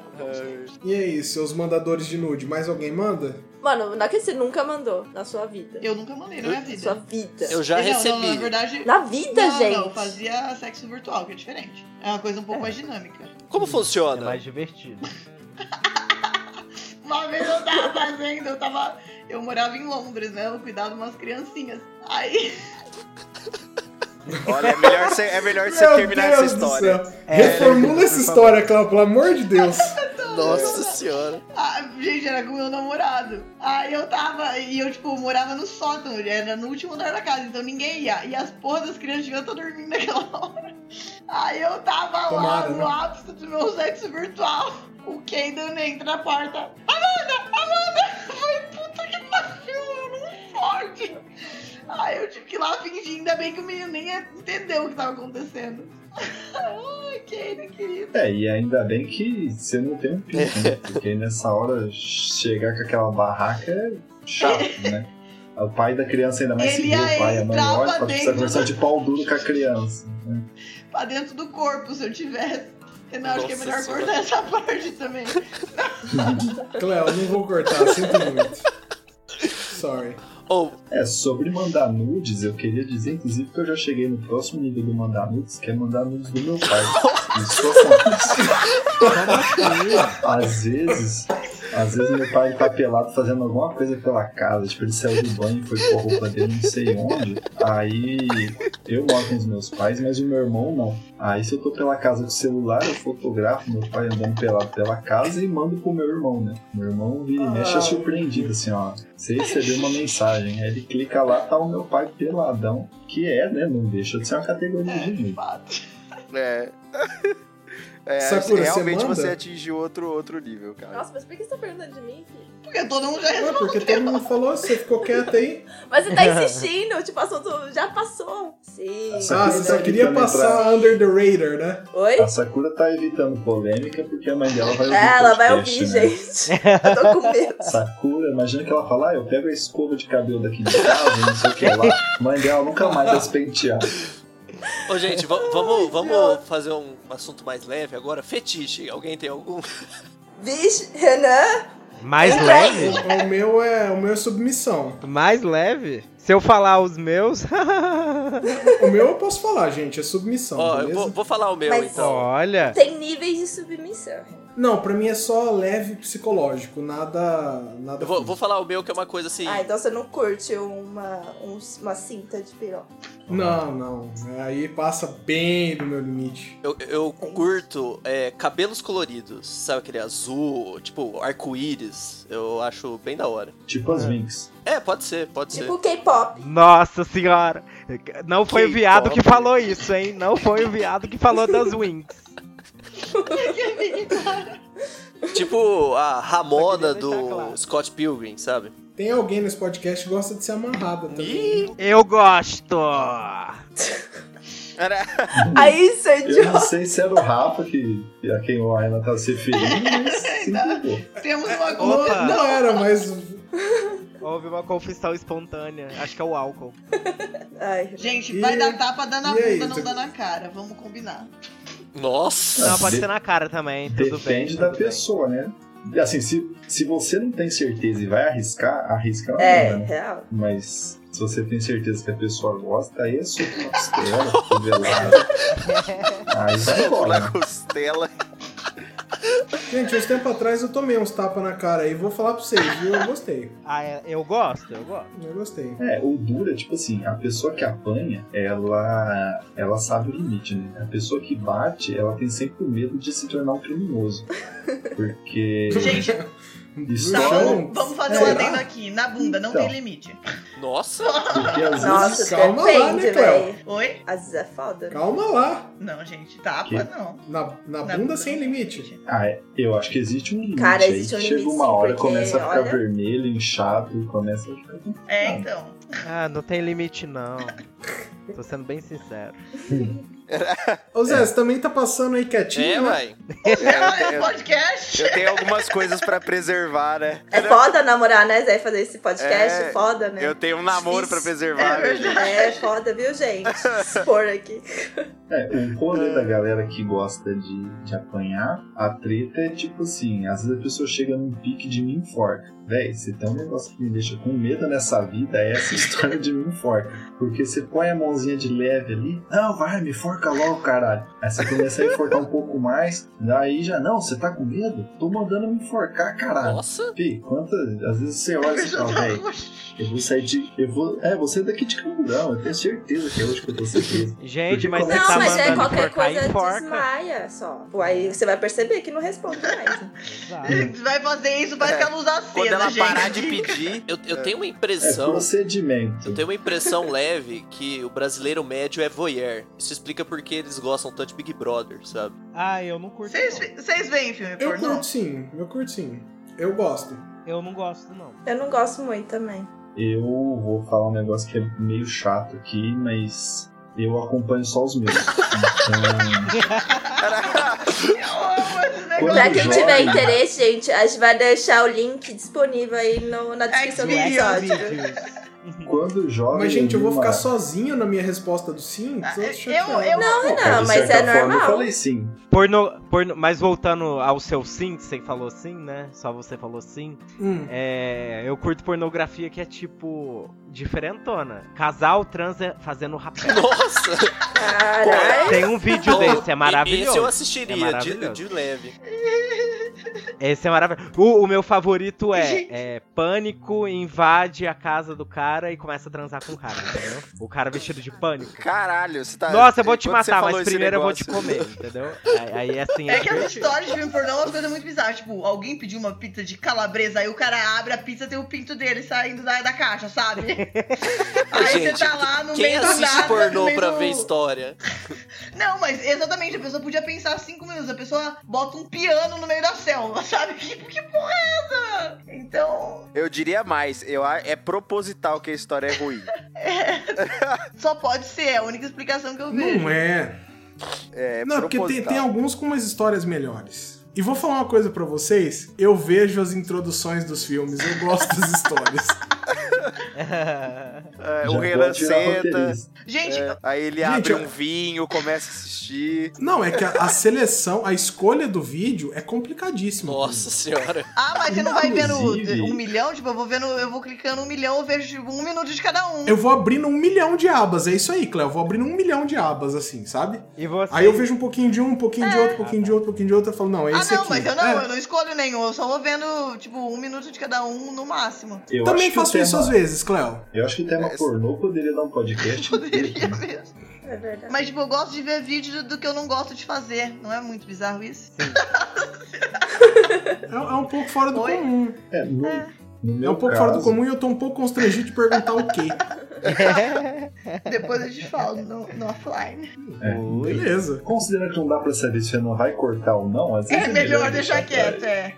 E aí, seus mandadores de nude, mais alguém manda? Mano, não é que você nunca mandou na sua vida. Eu nunca mandei na minha Na vida. sua vida. Eu já Não, recebi. Não, na verdade. Na vida, não, gente. não, eu fazia sexo virtual, que é diferente. É uma coisa um pouco mais dinâmica. Como É funciona? mais divertido. Uma vez eu tava fazendo, eu tava. Eu morava em Londres, né? Eu cuidava de umas criancinhas. Aí. Olha, é melhor você, é melhor você terminar Deus essa história. céu. Reformula essa história, Cléo, pelo amor de Deus. Nossa senhora. Ah, gente, era com meu namorado. Aí eu tava, e eu, tipo, morava no sótão, era no último andar da casa, então ninguém ia. E as porras das crianças deviam estar dormindo naquela hora. Aí eu tava Tomara, lá no né? ápice do meu sexo virtual. O Kayden entra na porta. Amanda! Amanda! Eu falei, puta que pariu, não fode! Aí eu tive que ir lá fingir, ainda bem que o menino nem entendeu o que tava acontecendo. Ai, Kayden, querido. É, e ainda bem que você não tem um pinto, né? Porque nessa hora chegar com aquela barraca é chato, né? O pai da criança ainda mais se vê, o pai a mãe olha pra dentro. conversar de pau duro com a criança. Né? pra dentro do corpo se eu tivesse. Eu não, acho que é melhor Senhora. cortar essa parte também. Cléo, não vou cortar, sinto muito. Sorry. Ou, É, sobre mandar nudes, eu queria dizer, inclusive, que eu já cheguei no próximo nível do mandar nudes, que é mandar nudes do meu pai. Isso acontece. Às vezes, Às vezes meu pai tá pelado fazendo alguma coisa pela casa, tipo, ele saiu do banho e foi com a roupa dele não sei onde. Aí eu moro com os meus pais, mas o meu irmão não. Aí se eu tô pela casa com o celular, eu fotografo meu pai andando pelado pela casa e mando pro meu irmão, né? Meu irmão vira e mexe é surpreendido, assim, ó. Você recebeu uma mensagem, aí ele clica lá, tá o meu pai peladão, que é, né? Não deixa de ser uma categoria de nível. É. É, Sakura, você realmente manda? você atingiu outro, outro nível, cara. Nossa, mas por que você tá perguntando de mim, filho? Porque todo mundo já respondeu. porque todo mundo falou, você ficou quieto aí. Mas você tá insistindo, tipo, assunto já passou. Sim. Essa- Ah, você só tá queria passar under the radar, né? Oi? A Sakura tá evitando polêmica porque a mãe dela vai ouvir É, ela vai ouvir, né? gente. Eu tô com medo. Sakura, imagina que ela fala, ah, eu pego a escova de cabelo daqui de casa, não sei o que lá. Mãe dela nunca mais vai se pentear. Ô, gente, va- vamos, vamos fazer um assunto mais leve agora. Fetiche. Alguém tem algum? Vixe, Renan. Mais Eu leve? O, o meu é o meu é submissão. Mais leve? Se eu falar os meus. O meu eu posso falar, gente, é submissão, Ó, eu vou, vou falar o meu, Mas- então. Olha. Tem níveis de submissão. Não, pra mim é só leve psicológico, nada nada Eu vou, vou falar o meu, que é uma coisa assim... Ah, então você não curte uma, um- uma cinta de piroca. Não, não. Aí passa bem do meu limite. Eu, eu curto é, cabelos coloridos, sabe aquele azul, tipo arco-íris. Eu acho bem da hora. Tipo as Winx. É, pode ser, pode ser. Tipo K-pop. Nossa senhora. Não foi o viado que falou isso, hein? Não foi o viado que falou das wings. Tipo a deixar do claro. Scott Pilgrim, sabe? Tem alguém nesse podcast que gosta de ser amarrada também. Ih, Eu gosto. Era- Aí, seu Eu não sei se era o Rafa que, que a quem o Aina tá se referindo, mas? Temos uma Não, coisa. não era, mas Houve uma confissão espontânea. Acho que é o álcool. Ai, Gente, E- vai dar tapa, dá na bunda, não dá na cara. Vamos combinar. Nossa! Não, pode de- ser na cara também. Tudo bem. Depende da tudo bem. pessoa, né? Assim, se, se você não tem certeza e vai arriscar, arrisca na é, bunda, né? real. Mas se você tem certeza que a pessoa gosta, aí é soco na costela, cotovelada. Aí vai embora. na costela. Gente, uns tempos atrás eu tomei uns tapas na cara aí, vou falar pra vocês, viu? Eu gostei. Ah, é- eu gosto, eu gosto. Eu gostei. É, o duro é tipo assim, a pessoa que apanha, ela, ela sabe o limite, né? A pessoa que bate, ela tem sempre o medo de se tornar um criminoso. Porque Gente, Isso tá, é Então, vamos, fazer um será? adendo aqui. Na bunda, não Então. tem limite. Nossa! porque às Nossa, vezes calma lá, depende, né, Cleo? velho. Oi? Às vezes é foda. Calma lá. Não, gente, tapa Que? não. Na, na Na bunda sem limite. Ah, é, eu acho que existe um limite. Cara, existe um Chega limite uma sim, hora, porque, começa a ficar olha- vermelho, inchado, começa a ficar É, então. Ah, não tem limite não. Tô sendo bem sincero. Ô Zé, você também tá passando aí quietinho, É, né? uai. É eu- podcast. Eu tenho algumas coisas pra preservar, né? É foda namorar, né, Zé? Fazer esse podcast, É, foda, né? Eu tenho um namoro pra Difícil. preservar, É né? É foda, viu, gente? Expor aqui. É, o rolê da galera que gosta de, de apanhar, a treta é tipo assim, às vezes a pessoa chega num pique de me enforca. Véi, se tem um negócio que me deixa com medo nessa vida, é essa história de me enforca. Porque você põe a mãozinha de leve ali, não, vai, me enforca logo, caralho. Aí você começa a enforcar um pouco mais, daí já, não, você tá com medo? Tô mandando me enforcar, caralho. Nossa! Fih, quantas. Às vezes você olha e fala, véi, eu vou sair de. Eu vou. É, vou sair daqui de camburão, eu tenho certeza que é hoje que eu tô preso. Gente, Porque mas você começa- Não, tá mas é qualquer enforcar, coisa enforca. desmaia só. Pô, Aí você vai perceber que não responde mais. Vai fazer isso, parece É. que a luz acesa, ela gente. parar de pedir, Eu, eu tenho uma É impressão. procedimento. Eu tenho uma impressão leve que o brasileiro médio é voyeur. Isso explica porque eles gostam tanto de Big Brother, sabe? Ah, eu não curto. Vocês veem filme Eu curto sim, eu curto sim. Eu gosto. Eu não gosto, não. Eu não gosto muito também. Eu vou falar um negócio que é meio chato aqui, mas eu acompanho só os meus. Então, Eu amo esse negócio. Quando Pra quem jovem- tiver interesse, gente, a gente vai deixar o link disponível aí no, na descrição do episódio. Vídeos. quando jovem. Mas, gente, eu vou ficar uma- sozinho na minha resposta do sim? Ah, Tô eu- chateado. eu- Não, Pô, não, de mas certa é forma, Eu normal. falei sim. Porno, porno, mas voltando ao seu sim, que você falou sim, né? Só você falou sim. Hum. É, eu curto pornografia que é tipo diferentona. Casal transa fazendo rapé. Nossa! Caralho. Tem um vídeo desse, é Esse eu maravilhoso. assistiria É de, maravilhoso. de leve. Esse é maravilhoso. O, o meu favorito é, é Pânico invade a casa do cara e começa a transar com o cara, entendeu? O cara vestido de pânico. Caralho, você tá. Nossa, eu vou te matar, mas primeiro eu vou te negócio- comer, entendeu? Aí, aí assim. É que as histórias de filme pornô é uma coisa muito bizarra. Tipo, alguém pediu uma pizza de calabresa, aí o cara abre a pizza tem o pinto dele saindo da, da caixa, sabe? aí Gente, você tá lá no Quem meio do assiste nada, no pornô meio pra do- ver história? Não, mas exatamente, a pessoa podia pensar cinco minutos. A pessoa bota um piano no meio da selva, sabe? Que, que porra é essa? Então, Eu diria mais, eu, é proposital que a história é ruim. só pode ser, é a única explicação que eu vejo. Não é. É Não, porque tem, proposital. tem alguns com umas histórias melhores. E vou falar uma coisa pra vocês. Eu vejo as introduções dos filmes, eu gosto das histórias. É, o Renan senta. Gente, é, aí ele Gente, abre eu- um vinho, começa a assistir. Não, é que a, a seleção, a escolha do vídeo é complicadíssima. Nossa senhora. ah, mas você não vai vendo Inclusive- um milhão? Tipo, eu vou vendo, eu vou clicando um milhão, eu vejo tipo, um minuto de cada um. Eu vou abrindo um milhão de abas, é isso aí, Cléo. Eu vou abrindo um milhão de abas, assim, sabe? E você? Aí eu vejo um pouquinho de um, um pouquinho de outro, um pouquinho de outro, um pouquinho de outro, eu falo, não, é ah, esse não, aqui. mas eu não, É, eu não escolho nenhum, eu só vou vendo, tipo, um minuto de cada um no máximo. Eu Também faço isso tema- às vezes, Cléo. Eu acho que o tema É, pornô poderia dar um podcast. Poderia inteiro. mesmo. É verdade. Mas, tipo, eu gosto de ver vídeo do que eu não gosto de fazer. Não é muito bizarro isso? É, é um pouco fora do Oi? comum. É, no, no É um pouco caso, fora do comum e eu tô um pouco constrangido de perguntar o quê. Depois a gente fala no, no offline. Ui. Beleza. Considerando que não dá pra saber se você não vai cortar ou não, às vezes É melhor deixar quieto, é.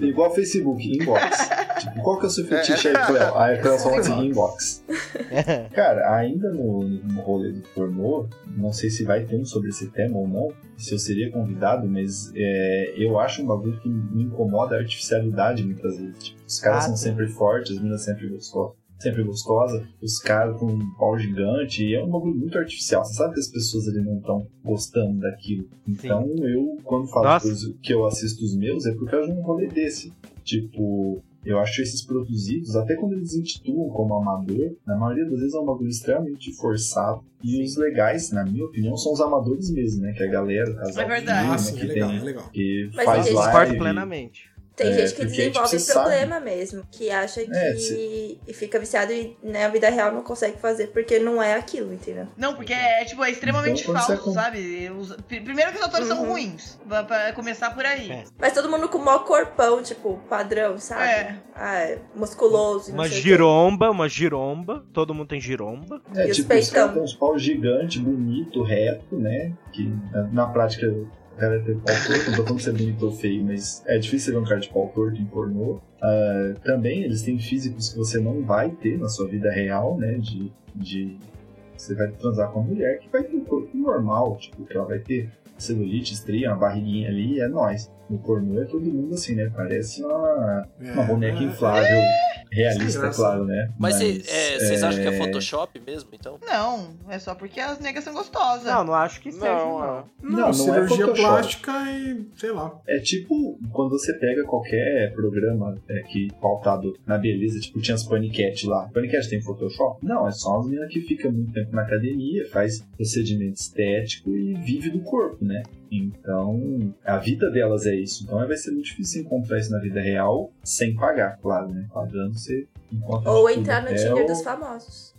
Igual Facebook, inbox. tipo, qual que é o seu fetiche aí, Cleo? Aí a Cleo fala assim, inbox. Cara, ainda no, no rolê do pornô, não sei se vai ter um sobre esse tema ou não, se eu seria convidado, mas é, eu acho um bagulho que me incomoda a artificialidade muitas vezes. Tipo, os caras Ah, são sim. sempre fortes, as meninas sempre gostosas. Sempre gostosa, os caras com um pau gigante, e é um bagulho muito artificial. Você sabe que as pessoas ali não estão gostando daquilo. Então eu, quando falo Nossa. que eu assisto os meus, é por causa de um rolê desse. Tipo, eu acho esses produzidos, até quando eles intitulam como amador, na maioria das vezes é um bagulho extremamente forçado. E os legais, na minha opinião, são os amadores mesmo, né? Que é a galera, o casal É verdade. de Ah, menina sim, é que legal, tem, é legal. que Mas faz que live. plenamente. Tem É, gente que desenvolve você problema mesmo, que acha que É, e fica viciado e na vida real não consegue fazer porque não é aquilo, entendeu? Não, porque é, tipo, é extremamente Então, falso, você- sabe? Os- pr- Primeiro que os atores são Uhum. ruins, pra, pra começar por aí. É. Mas todo mundo com o maior corpão, tipo, padrão, sabe? É. Ah, é musculoso. não Uma o giromba, uma giromba. Todo mundo tem giromba. É, E os tipo, os peitão. têm uns pau gigante, bonito, reto, né? Que na, na prática o cara tem pau torto, não tô falando ser bonito ou feio, mas é difícil ver um cara de pau torto em pornô. Ah, também eles têm físicos que você não vai ter na sua vida real, né? De. de você vai transar com uma mulher que vai ter um corpo normal, tipo, que ela vai ter celulite, estria, uma barriguinha ali, é nóis. No pornô é todo mundo assim, né? Parece uma, uma boneca inflável, realista, claro, né? Mas cê- é, vocês acham que é é, Photoshop mesmo, então? Não, é só porque as negas são gostosas. Não, não acho que seja, Não, não. é. Não, Não, não é cirurgia Photoshop. plástica e sei lá. É tipo quando você pega qualquer programa é, que pautado na beleza, tipo tinha as Panicat lá. Panicat tem Photoshop? Não, é só as meninas que ficam muito tempo na academia, faz procedimento estético e vive do corpo, né? Então, a vida delas é isso. Então vai ser muito difícil encontrar isso na vida real sem pagar, claro, né? Pagando você encontra Ou entrar no Tinder dos famosos.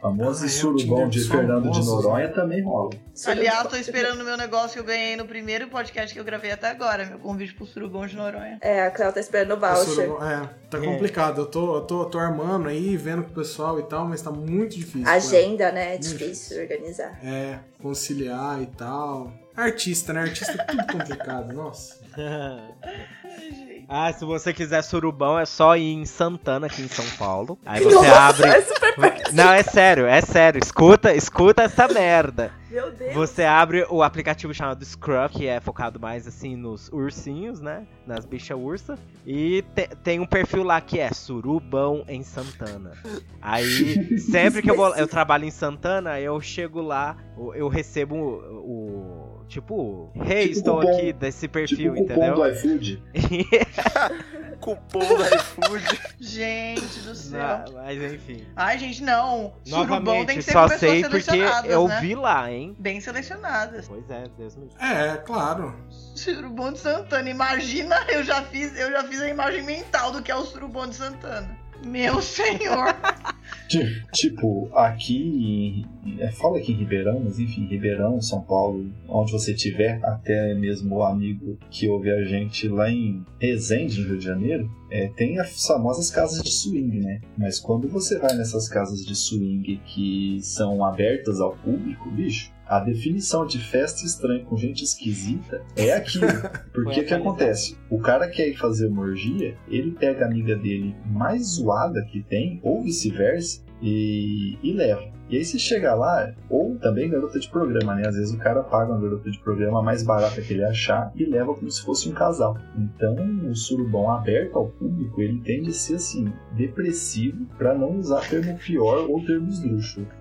Famoso Ah, é o surubom Tinder de Fernando de Noronha também rola. Aliás, tô esperando o meu negócio que eu ganhei no primeiro podcast que eu gravei até agora, meu convite pro Surubom de Noronha. É, a Cléo tá esperando o voucher. É, tá complicado. Eu tô, eu tô, tô armando aí, vendo com o pessoal e tal, mas tá muito difícil. né? Agenda, né? É difícil organizar. É, conciliar e tal. Artista, né? Artista é tudo complicado, nossa. Ah, se você quiser surubão, é só ir em Santana, aqui em São Paulo. Aí você abre. É super perto. Não, é sério, é sério. Escuta, escuta essa merda. Meu Deus. Você abre o aplicativo chamado Scruff, que é focado mais assim nos ursinhos, né? Nas bichas ursa. E te- tem um perfil lá que é Surubão em Santana. Aí, sempre que eu, vou, eu trabalho em Santana, eu chego lá, eu- eu recebo o, o Tipo, hey, Tipo estou cupom- aqui desse Tipo perfil, o cupom entendeu? do iFood. Cupom do iFood. Gente do céu. Não, mas enfim. Ai, gente, não. Surubom tem Novamente, que ser só sei porque selecionadas, eu né? vi lá, hein? Bem selecionadas. Pois é, Deus me livre. É, claro. Surubom de Santana. Imagina, eu já fiz, eu já fiz a imagem mental do que é o Surubom de Santana. Meu senhor. Ti- Tipo, aqui. é, Fala aqui em Ribeirão, mas enfim, Ribeirão, São Paulo, onde você estiver, até mesmo o amigo que ouve a gente lá em Resende, no Rio de Janeiro, é, tem as famosas casas de swing, né? Mas quando você vai nessas casas de swing que são abertas ao público, bicho. A definição de festa estranha com gente esquisita é aquilo. Porque o que acontece? O cara quer ir fazer uma orgia, ele pega a amiga dele mais zoada que tem, ou vice-versa, e, e leva. E aí você chega lá, ou também garota de programa, né? Às vezes o cara paga uma garota de programa mais barata que ele achar e leva como se fosse um casal. Então o surubão aberto ao público, ele tende a ser assim, depressivo, pra não usar termo pior ou termo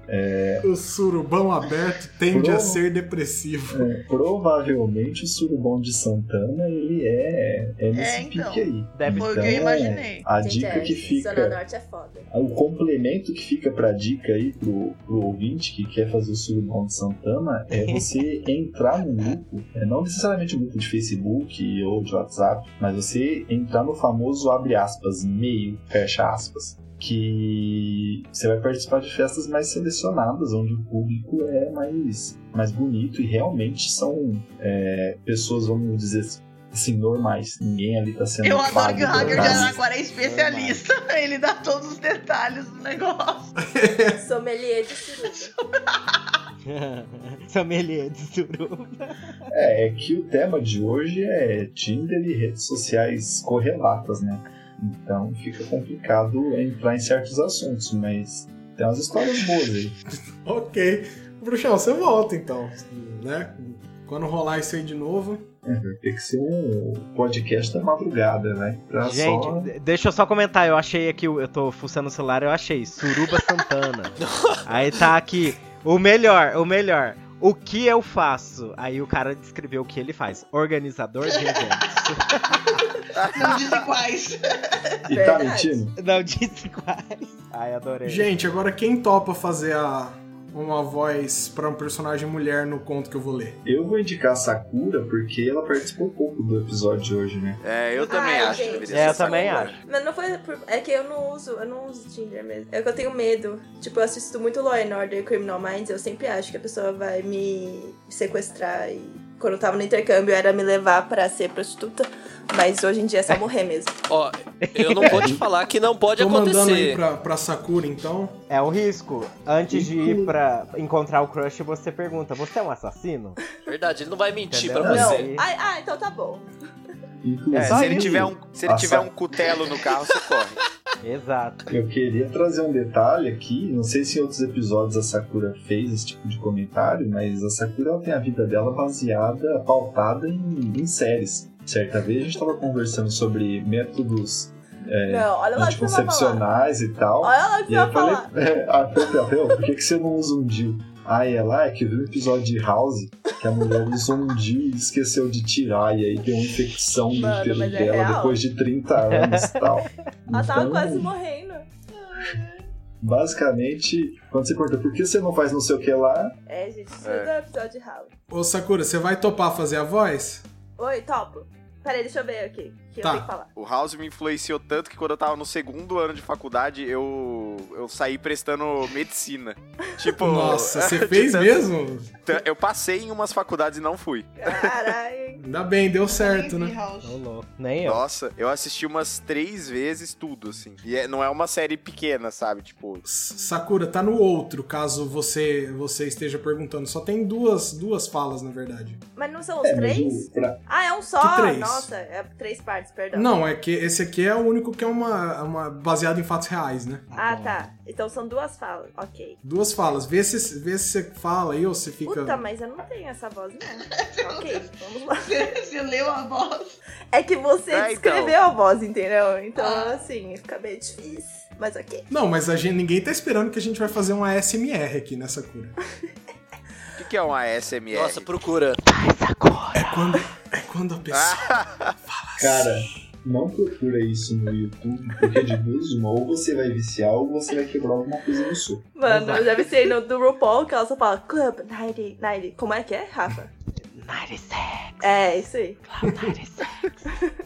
esdrúxulo. O surubão aberto tende a Pro- ser depressivo. É, provavelmente o surubão de Santana, ele é, é nesse É, então. pique aí. Deve o Então, que eu imaginei. A Gente, dica é, que Zona fica Norte é foda. O complemento que fica pra dica aí pro, pro ouvinte que quer fazer o surubão de Santana é você entrar no grupo, é, não necessariamente um grupo de Facebook ou de WhatsApp, mas você entrar no famoso abre aspas, meio, fecha aspas. Que você vai participar de festas mais selecionadas, onde o público é mais, mais bonito e realmente são é, pessoas, vamos dizer assim, normais. Ninguém ali tá sendo Eu adoro que o hacker de nada. Araquara é especialista. Ele dá todos os detalhes do negócio. Sommelier de suruba. Sommelier de suruba. É, é que o tema de hoje é Tinder e redes sociais correlatas, né? Então fica complicado entrar em certos assuntos, mas tem umas histórias boas aí. Ok. Bruxão, você volta então, né? Quando rolar isso aí de novo. É, vai ter que ser um podcast da madrugada, né? Pra Gente, só... de- deixa eu só comentar, eu achei aqui, eu tô fuçando o celular, eu achei, Suruba Santana. Aí tá aqui, o melhor, o melhor. O que eu faço? Aí o cara descreveu o que ele faz. Organizador de eventos. Não dizem quais. E tá mentindo? Não disse quais. Ai, adorei. Gente, agora quem topa fazer a, uma voz pra um personagem mulher no conto que eu vou ler? Eu vou indicar a Sakura porque ela participou pouco do episódio de hoje, né? É, eu também Ai, acho que deveria É, ser eu também Sakura. acho. Mas não foi por... É que eu não uso, eu não uso Tinder mesmo. É que eu tenho medo. Tipo, eu assisto muito Law and Order e Criminal Minds, eu sempre acho que a pessoa vai me sequestrar e quando eu tava no intercâmbio era me levar pra ser prostituta. Mas hoje em dia é só morrer mesmo. Ó, eu não vou te falar que não pode Tô mandando aí acontecer. pra, pra Sakura então. É um risco. Antes de ir pra encontrar o crush, você pergunta: Você é um assassino? Verdade, ele não vai mentir Entendeu? pra Não. você. Ai, ah, então tá bom. É, Se ele tiver um, se ele tiver um cutelo no carro, você corre. Exato. Eu queria trazer um detalhe aqui, não sei se em outros episódios a Sakura fez esse tipo de comentário, mas a Sakura ela tem a vida dela baseada, pautada em, em séries. Certa vez a gente estava conversando sobre métodos Não, olha lá o que você vai falar. anticoncepcionais e tal. Olha lá que E você aí falei, falar. é, ah, Pel, Pel, por que, que você não usa um DIU? Aí ela, é que eu vi um episódio de House que a mulher usou um DIU e esqueceu de tirar, e aí deu uma infecção no útero mas é dela real. depois de 30 anos e tal. Ela tava Então, quase morrendo. Basicamente, quando você pergunta por que você não faz não sei o que lá, É, gente, isso É. é. episódio de House. Ô Sakura, você vai topar fazer a voz? Oi, topo. Peraí, deixa eu ver aqui. Que Tá. eu tenho que falar. O House me influenciou tanto que quando eu tava no segundo ano de faculdade, eu, eu saí prestando medicina. Tipo. Nossa, você fez tanto- mesmo? Eu passei em umas faculdades e não fui. Caralho. Ainda bem, deu certo, né? Nem eu. Nossa, eu assisti umas três vezes tudo, assim. E é- não é uma série pequena, sabe? Tipo. S- Sakura, tá no outro, caso você você esteja perguntando. Só tem duas, duas falas, na verdade. Mas não são os é, três? pra- Ah, é um só? Que três? Nossa, é três partes, perdão. Não, é que esse aqui é o único que é uma, uma baseado em fatos reais, né? Ah, tá. Então são duas falas. Ok. Duas falas. Vê se, vê se você fala aí ou se fica. Puta, mas eu não tenho essa voz, não. ok, vamos lá. Você leu a voz. É que você É, então. descreveu a voz, entendeu? Então, Ah. assim, fica meio difícil. Mas ok. Não, mas a gente, ninguém tá esperando que a gente vai fazer uma SMR aqui nessa cura. O que, que é uma SMR? Nossa, procura. quando, é quando a pessoa fala Cara, assim. não procura isso no YouTube, porque de duas uma, ou você vai viciar ou você vai quebrar alguma coisa no soco. Mano, eu já vi ser no do RuPaul que ela só fala Club 90, 90. Como é que é, Rafa? 96, É, isso aí. 96.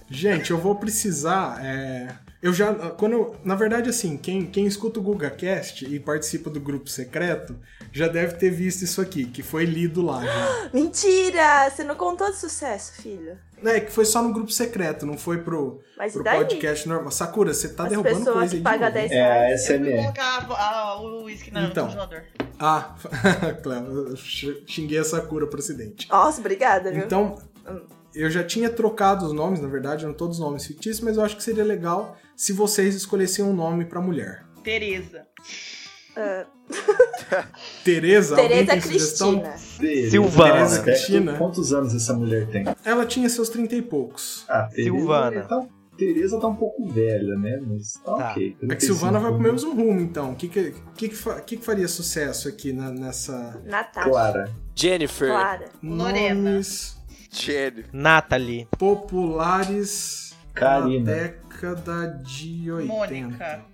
Gente, eu vou precisar. é, Eu já. Quando eu- na verdade, assim, quem, quem escuta o GugaCast e participa do grupo secreto já deve ter visto isso aqui, que foi lido lá já. Mentira! Você não contou de sucesso, filho. É, que foi só no grupo secreto, não foi pro, Mas pro podcast normal. Sakura, você tá As derrubando coisa que aí de pagam novo. 10 É a reais. Eu fui SMR. colocar ah, o uísque no Então. congelador. Ah, Cléo, eu xinguei a Sakura pro acidente. Nossa, obrigada, viu? Então, Hum. Eu já tinha trocado os nomes, na verdade, eram todos nomes fictícios, mas eu acho que seria legal se vocês escolhessem um nome pra mulher. Tereza. Tereza, alguém Tereza tem sugestão? Cristina. Silvana. Tereza Cristina. Quantos anos essa mulher tem? Ela tinha seus trinta e poucos. Ah, Tereza, Silvana. Tá, Tereza tá um pouco velha, né? Mas tá, Tá. ok. É que Silvana vai pro 35 mesmo rumo, então. O que que, que, que, fa- que que faria sucesso aqui na- nessa... Natasha. Clara. Jennifer. Clara. Lorena. Nomes Gênio. Nathalie. populares Karina. na década de 80. Mônica.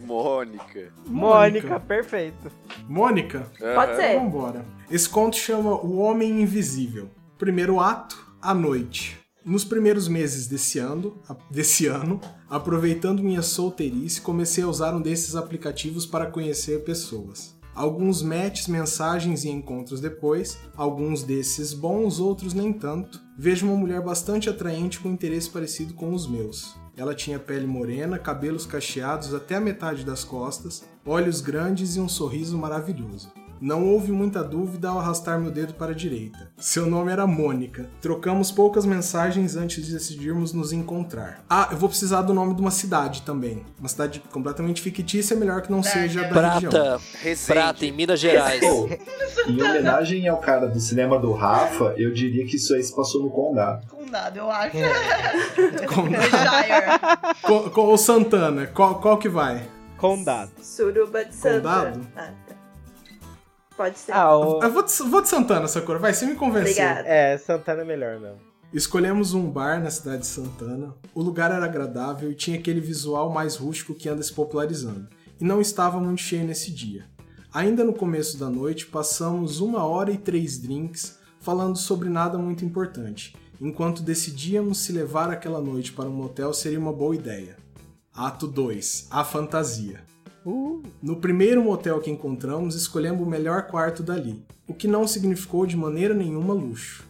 Mônica. Mônica, perfeito. Mônica? Pode ser. Vambora. Esse conto chama O Homem Invisível. Primeiro ato, a noite. Nos primeiros meses desse ano, desse ano, aproveitando minha solteirice, comecei a usar um desses aplicativos para conhecer pessoas. Alguns matches, mensagens e encontros depois, alguns desses bons, outros nem tanto. Vejo uma mulher bastante atraente com interesse parecido com os meus. Ela tinha pele morena, cabelos cacheados até a metade das costas, olhos grandes e um sorriso maravilhoso. Não houve muita dúvida ao arrastar meu dedo para a direita. Seu nome era Mônica. Trocamos poucas mensagens antes de decidirmos nos encontrar. Ah, eu vou precisar do nome de uma cidade também. Uma cidade completamente fictícia, é melhor que não seja da região. Prata. Resende. Prata, em Minas Gerais. Pô, em homenagem ao cara do cinema do Rafa, eu diria que isso aí se passou no condado. Condado, eu acho. Com- com o Santana, qual, qual que vai? Condado. Suruba de Santa. Condado? Ah. Pode ser. Ah, o... Eu vou de, vou de Santana, Sakura. Vai, você me convenceu. Obrigada. É, Santana é melhor mesmo. Escolhemos um bar na cidade de Santana. O lugar era agradável e tinha aquele visual mais rústico que anda se popularizando. E não estava muito cheio nesse dia. Ainda no começo da noite, passamos uma hora e três drinks falando sobre nada muito importante, enquanto decidíamos se levar aquela noite para um motel seria uma boa ideia. Ato 2 A Fantasia. No primeiro motel que encontramos, escolhemos o melhor quarto dali, o que não significou de maneira nenhuma luxo.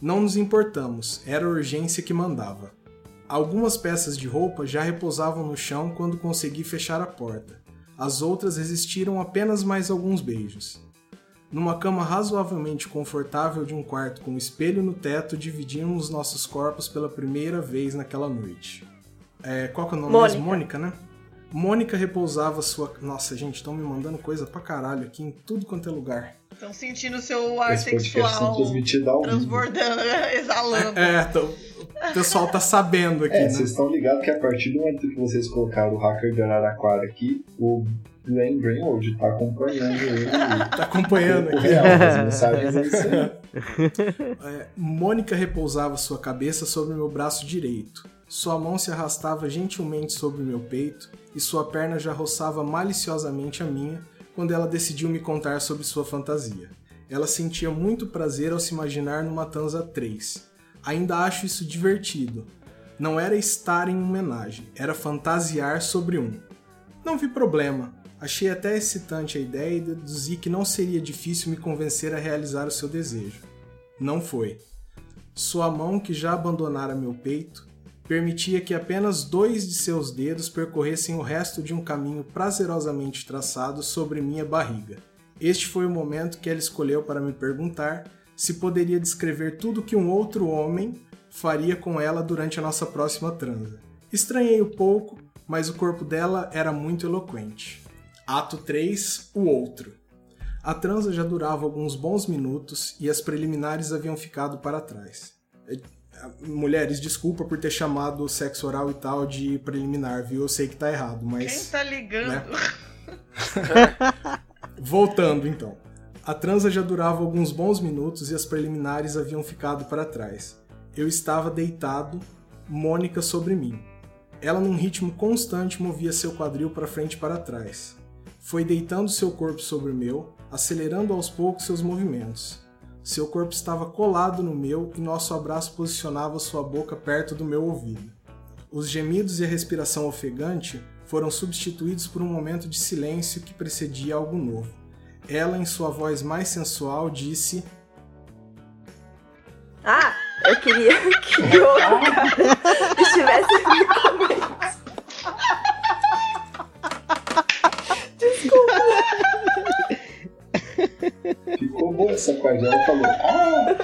Não nos importamos, era a urgência que mandava. Algumas peças de roupa já repousavam no chão quando consegui fechar a porta. As outras resistiram apenas mais alguns beijos. Numa cama razoavelmente confortável de um quarto com um espelho no teto, dividimos nossos corpos pela primeira vez naquela noite. É, qual que é o nome Mônica. mesmo? Mônica, né? Mônica repousava sua. Nossa, gente, estão me mandando coisa pra caralho aqui em tudo quanto é lugar. Estão sentindo o seu ar Esse sexual vivo. transbordando, exalando. É, então, o pessoal tá sabendo aqui, É, né? vocês estão ligados que a partir do momento que vocês colocaram o hacker de Araraquara aqui, o Glenn Greenwald tá acompanhando ele. Tá acompanhando aqui. real, as mensagens é isso aí. É, Mônica repousava sua cabeça sobre meu braço direito. Sua mão se arrastava gentilmente sobre meu peito e sua perna já roçava maliciosamente a minha quando ela decidiu me contar sobre sua fantasia. Ela sentia muito prazer ao se imaginar numa Tanza 3. Ainda acho isso divertido. Não era estar em homenagem, era fantasiar sobre um. Não vi problema. Achei até excitante a ideia e deduzi que não seria difícil me convencer a realizar o seu desejo. Não foi. Sua mão, que já abandonara meu peito, permitia que apenas dois de seus dedos percorressem o resto de um caminho prazerosamente traçado sobre minha barriga. Este foi o momento que ela escolheu para me perguntar se poderia descrever tudo que um outro homem faria com ela durante a nossa próxima transa. Estranhei um pouco, mas o corpo dela era muito eloquente. Ato 3 O Outro. A transa já durava alguns bons minutos e as preliminares haviam ficado para trás. Mulheres, desculpa por ter chamado o sexo oral e tal de preliminar, viu? Eu sei que tá errado, Quem mas. tá ligando? Voltando então. A transa já durava alguns bons minutos e as preliminares haviam ficado para trás. Eu estava deitado, Mônica sobre mim. Ela, num ritmo constante, movia seu quadril para frente e para trás. Foi deitando seu corpo sobre o meu, acelerando aos poucos seus movimentos. Seu corpo estava colado no meu e nosso abraço posicionava sua boca perto do meu ouvido. Os gemidos e a respiração ofegante foram substituídos por um momento de silêncio que precedia algo novo. Ela, em sua voz mais sensual, disse: Ah, eu queria que o estivesse Ficou boa essa parte. Ela falou, ah,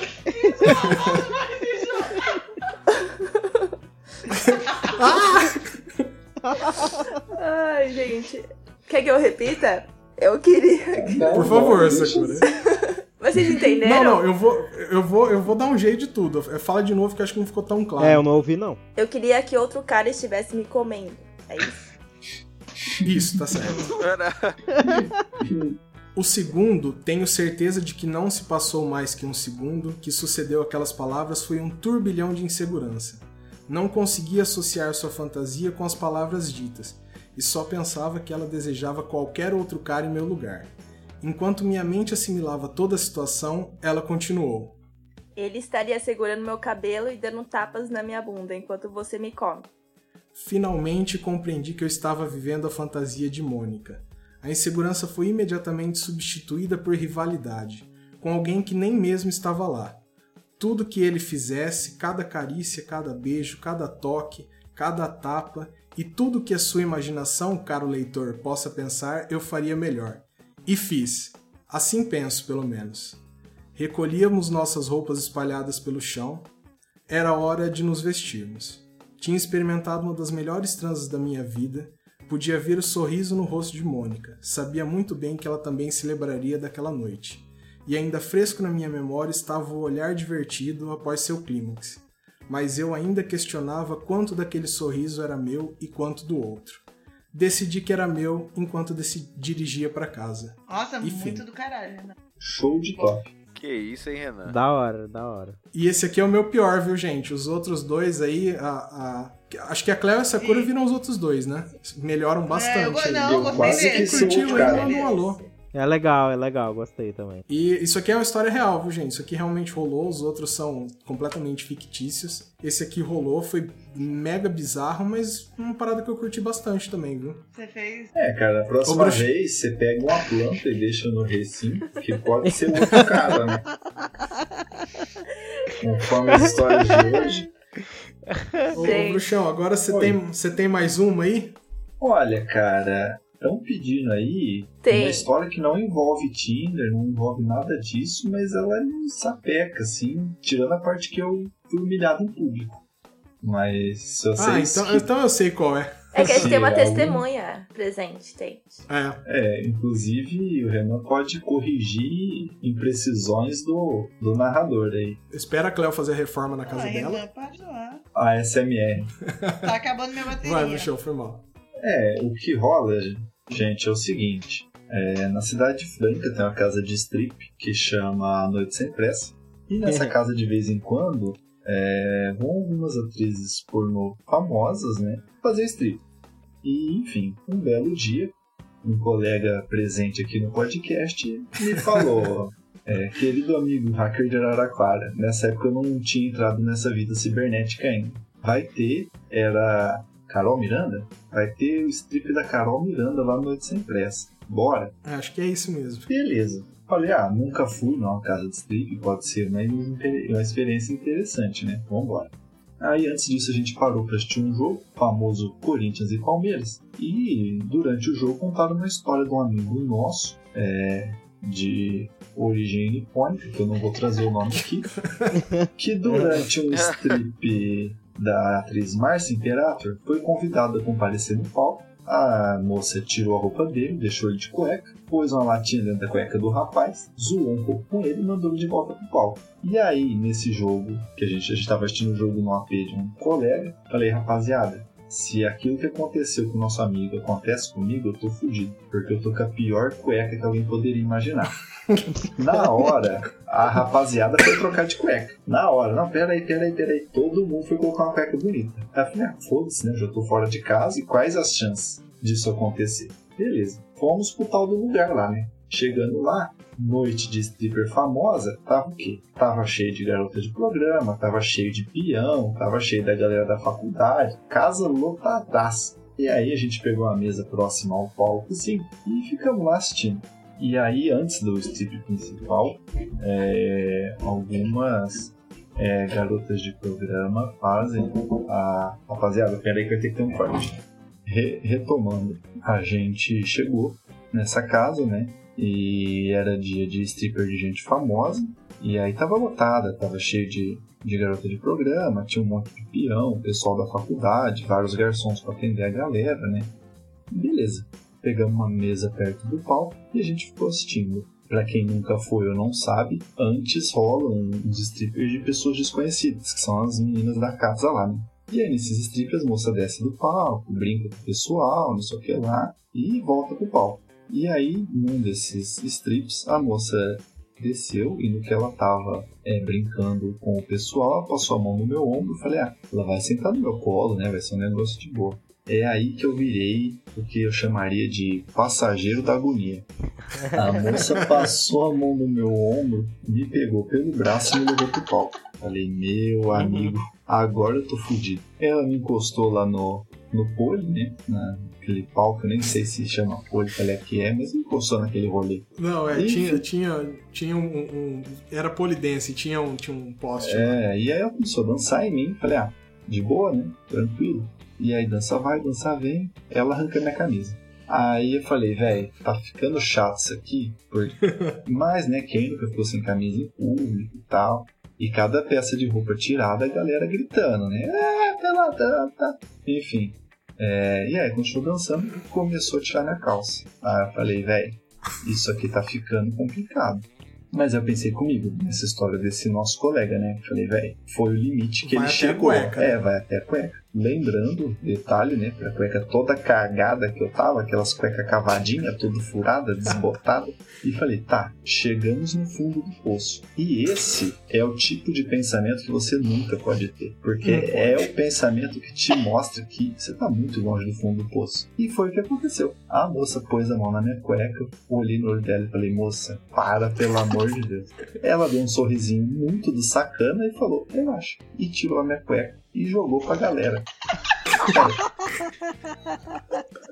Ai, gente. Quer que eu repita? Eu queria. que- não, Por não, favor, deixa Sakura. assim. Vocês entenderam? Não, não, eu vou, eu vou, eu vou dar um jeito de tudo. Fala de novo que acho que não ficou tão claro. É, eu não ouvi, não. Eu queria que outro cara estivesse me comendo. É isso. Isso, tá certo. O segundo, tenho certeza de que não se passou mais que um segundo que sucedeu aquelas palavras foi um turbilhão de insegurança. Não conseguia associar sua fantasia com as palavras ditas e só pensava que ela desejava qualquer outro cara em meu lugar. Enquanto minha mente assimilava toda a situação, ela continuou. Ele estaria segurando meu cabelo e dando tapas na minha bunda enquanto você me come. Finalmente compreendi que eu estava vivendo a fantasia de Mônica. A insegurança foi imediatamente substituída por rivalidade, com alguém que nem mesmo estava lá. Tudo que ele fizesse, cada carícia, cada beijo, cada toque, cada tapa e tudo que a sua imaginação, caro leitor, possa pensar, eu faria melhor. E fiz. Assim penso, pelo menos. Recolhíamos nossas roupas espalhadas pelo chão. Era hora de nos vestirmos. Tinha experimentado uma das melhores transas da minha vida. Podia ver o sorriso no rosto de Mônica. Sabia muito bem que ela também se lembraria daquela noite. E ainda fresco na minha memória estava o olhar divertido após seu clímax. Mas eu ainda questionava quanto daquele sorriso era meu e quanto do outro. Decidi que era meu enquanto dirigia para casa. Nossa, Enfim. muito do caralho, né? Show de top. Que isso, hein, Renan? Da hora, da hora. E esse aqui é o meu pior, viu, gente? Os outros dois aí, a, a- acho que a Cleo e a Sakura viram os outros dois, né? Melhoram bastante. É, eu, aí. não, Eu gostei Curtiu aí, manda um alô. É legal, é legal, gostei também. E isso aqui é uma história real, viu, gente? Isso aqui realmente rolou, os outros são completamente fictícios. Esse aqui rolou, foi mega bizarro, mas uma parada que eu curti bastante também, viu? Você fez. É, cara, a próxima Ô, vez você pega uma planta e deixa no recinto, que pode ser outro cara, né? Conforme as histórias de hoje. Ô, Gente. Bruxão, agora você Oi. tem, você tem mais uma aí? Olha, cara, estão pedindo aí Tem. uma história que não envolve Tinder, não envolve nada disso, mas ela é um sapeca, assim, tirando a parte que eu fui humilhado em público. Mas se Ah, vocês. então, então eu sei qual é. É que a gente tem uma testemunha presente, tem. É. É, inclusive o Renan pode corrigir imprecisões do, do narrador aí. Espera a Cleo fazer a reforma na casa Ai, dela. Renan, pode zoar. A SMR. Tá acabando minha bateria. Vai, Bruxão, foi mal. É, o que rola, gente, é o seguinte. É, na cidade de Franca tem uma casa de strip que chama Noite Sem Pressa. E nessa casa, de vez em quando, é, vão algumas atrizes pornô famosas, né, fazer strip. E, enfim, um belo dia, um colega presente aqui no podcast me falou... É, querido amigo hacker de Araraquara, nessa época eu não tinha entrado nessa vida cibernética ainda. Vai ter, era Carol Miranda? Vai ter o strip da Carol Miranda lá no Noite Sem Pressa. Bora? É, acho que é isso mesmo. Beleza. Falei, ah, nunca fui numa casa de strip, pode ser uma, uma experiência interessante, né? Vambora. Aí antes disso a gente parou para assistir um jogo, famoso Corinthians e Palmeiras. E durante o jogo contaram uma história de um amigo nosso, é, de origem nipônica, que eu não vou trazer o nome aqui, que durante um strip da atriz Marcia Imperator foi convidado a comparecer no palco. A moça tirou a roupa dele, deixou ele de cueca, pôs uma latinha dentro da cueca do rapaz, zoou um pouco com ele e mandou ele de volta pro palco. E aí, nesse jogo, que a gente, a gente tava assistindo o jogo no AP de um colega, falei, rapaziada, se aquilo que aconteceu com o nosso amigo acontece comigo, eu tô fudido. Porque eu tô com a pior cueca que alguém poderia imaginar. Na hora, a rapaziada foi trocar de cueca. Na hora, não, peraí, peraí, peraí. Todo mundo foi colocar uma cueca bonita. Aí eu falei, ah, foda-se, né? Já tô fora de casa e quais as chances disso acontecer? Beleza. Fomos pro tal do lugar lá, né? Chegando lá, noite de stripper famosa, tava o quê? Tava cheio de garota de programa, tava cheio de peão, tava cheio da galera da faculdade, casa lotadaça. E aí a gente pegou a mesa próxima ao palco, assim, e ficamos lá assistindo. E aí, antes do strip principal, é, algumas é, garotas de programa fazem a. Rapaziada, peraí que vai ter que ter um corte. Re- retomando, a gente chegou nessa casa, né? E era dia de stripper de gente famosa. E aí tava lotada, tava cheio de, de garota de programa, tinha um monte de peão, pessoal da faculdade, vários garçons pra atender a galera, né? Beleza. Pegamos uma mesa perto do palco e a gente ficou assistindo. Pra quem nunca foi ou não sabe, antes rolam uns strippers de pessoas desconhecidas, que são as meninas da casa lá, né? E aí, nesses strippers, a moça desce do palco, brinca com o pessoal, não sei o que lá, e volta pro palco. E aí, num desses strips, a moça desceu e no que ela tava é, brincando com o pessoal, passou a mão no meu ombro e falei, ah, ela vai sentar no meu colo, né? Vai ser um negócio de boa. É aí que eu virei o que eu chamaria de passageiro da agonia. A moça passou a mão no meu ombro, me pegou pelo braço e me levou pro palco. Falei, meu amigo, agora eu tô fudido. Ela me encostou lá no, no pole, né? Naquele palco, eu nem sei se chama pole, qual é que é, mas me encostou naquele rolê. Não, é, Enfim. tinha, tinha, tinha um, um- Era polidense, tinha um, tinha um poste. lá. É, e aí ela começou a dançar em mim. Falei, ah, de boa, né? Tranquilo. E aí dança vai, dança vem. Ela arranca minha camisa. Aí eu falei, velho, tá ficando chato isso aqui. Porque... Mas, né, quem nunca ficou sem camisa em público e tal. E cada peça de roupa tirada, a galera gritando, né? É, peladão, tá. Enfim. É, e aí, continuou dançando e começou a tirar minha calça. Aí eu falei, velho, isso aqui tá ficando complicado. Mas eu pensei comigo, nessa história desse nosso colega, né? Falei, velho, foi o limite que Vai ele chegou. cueca. É, vai até a cueca. Lembrando, detalhe, né? A cueca toda cagada que eu tava, aquelas cuecas cavadinha, toda furada, desbotada. E falei, tá, chegamos no fundo do poço. E esse é o tipo de pensamento que você nunca pode ter. Porque Não pode. é o pensamento que te mostra que você tá muito longe do fundo do poço. E foi o que aconteceu. A moça pôs a mão na minha cueca, olhei no olho dela e falei, moça, para, pelo amor de Deus. Ela deu um sorrisinho muito do sacana e falou, relaxa. E tirou a minha cueca e jogou pra galera.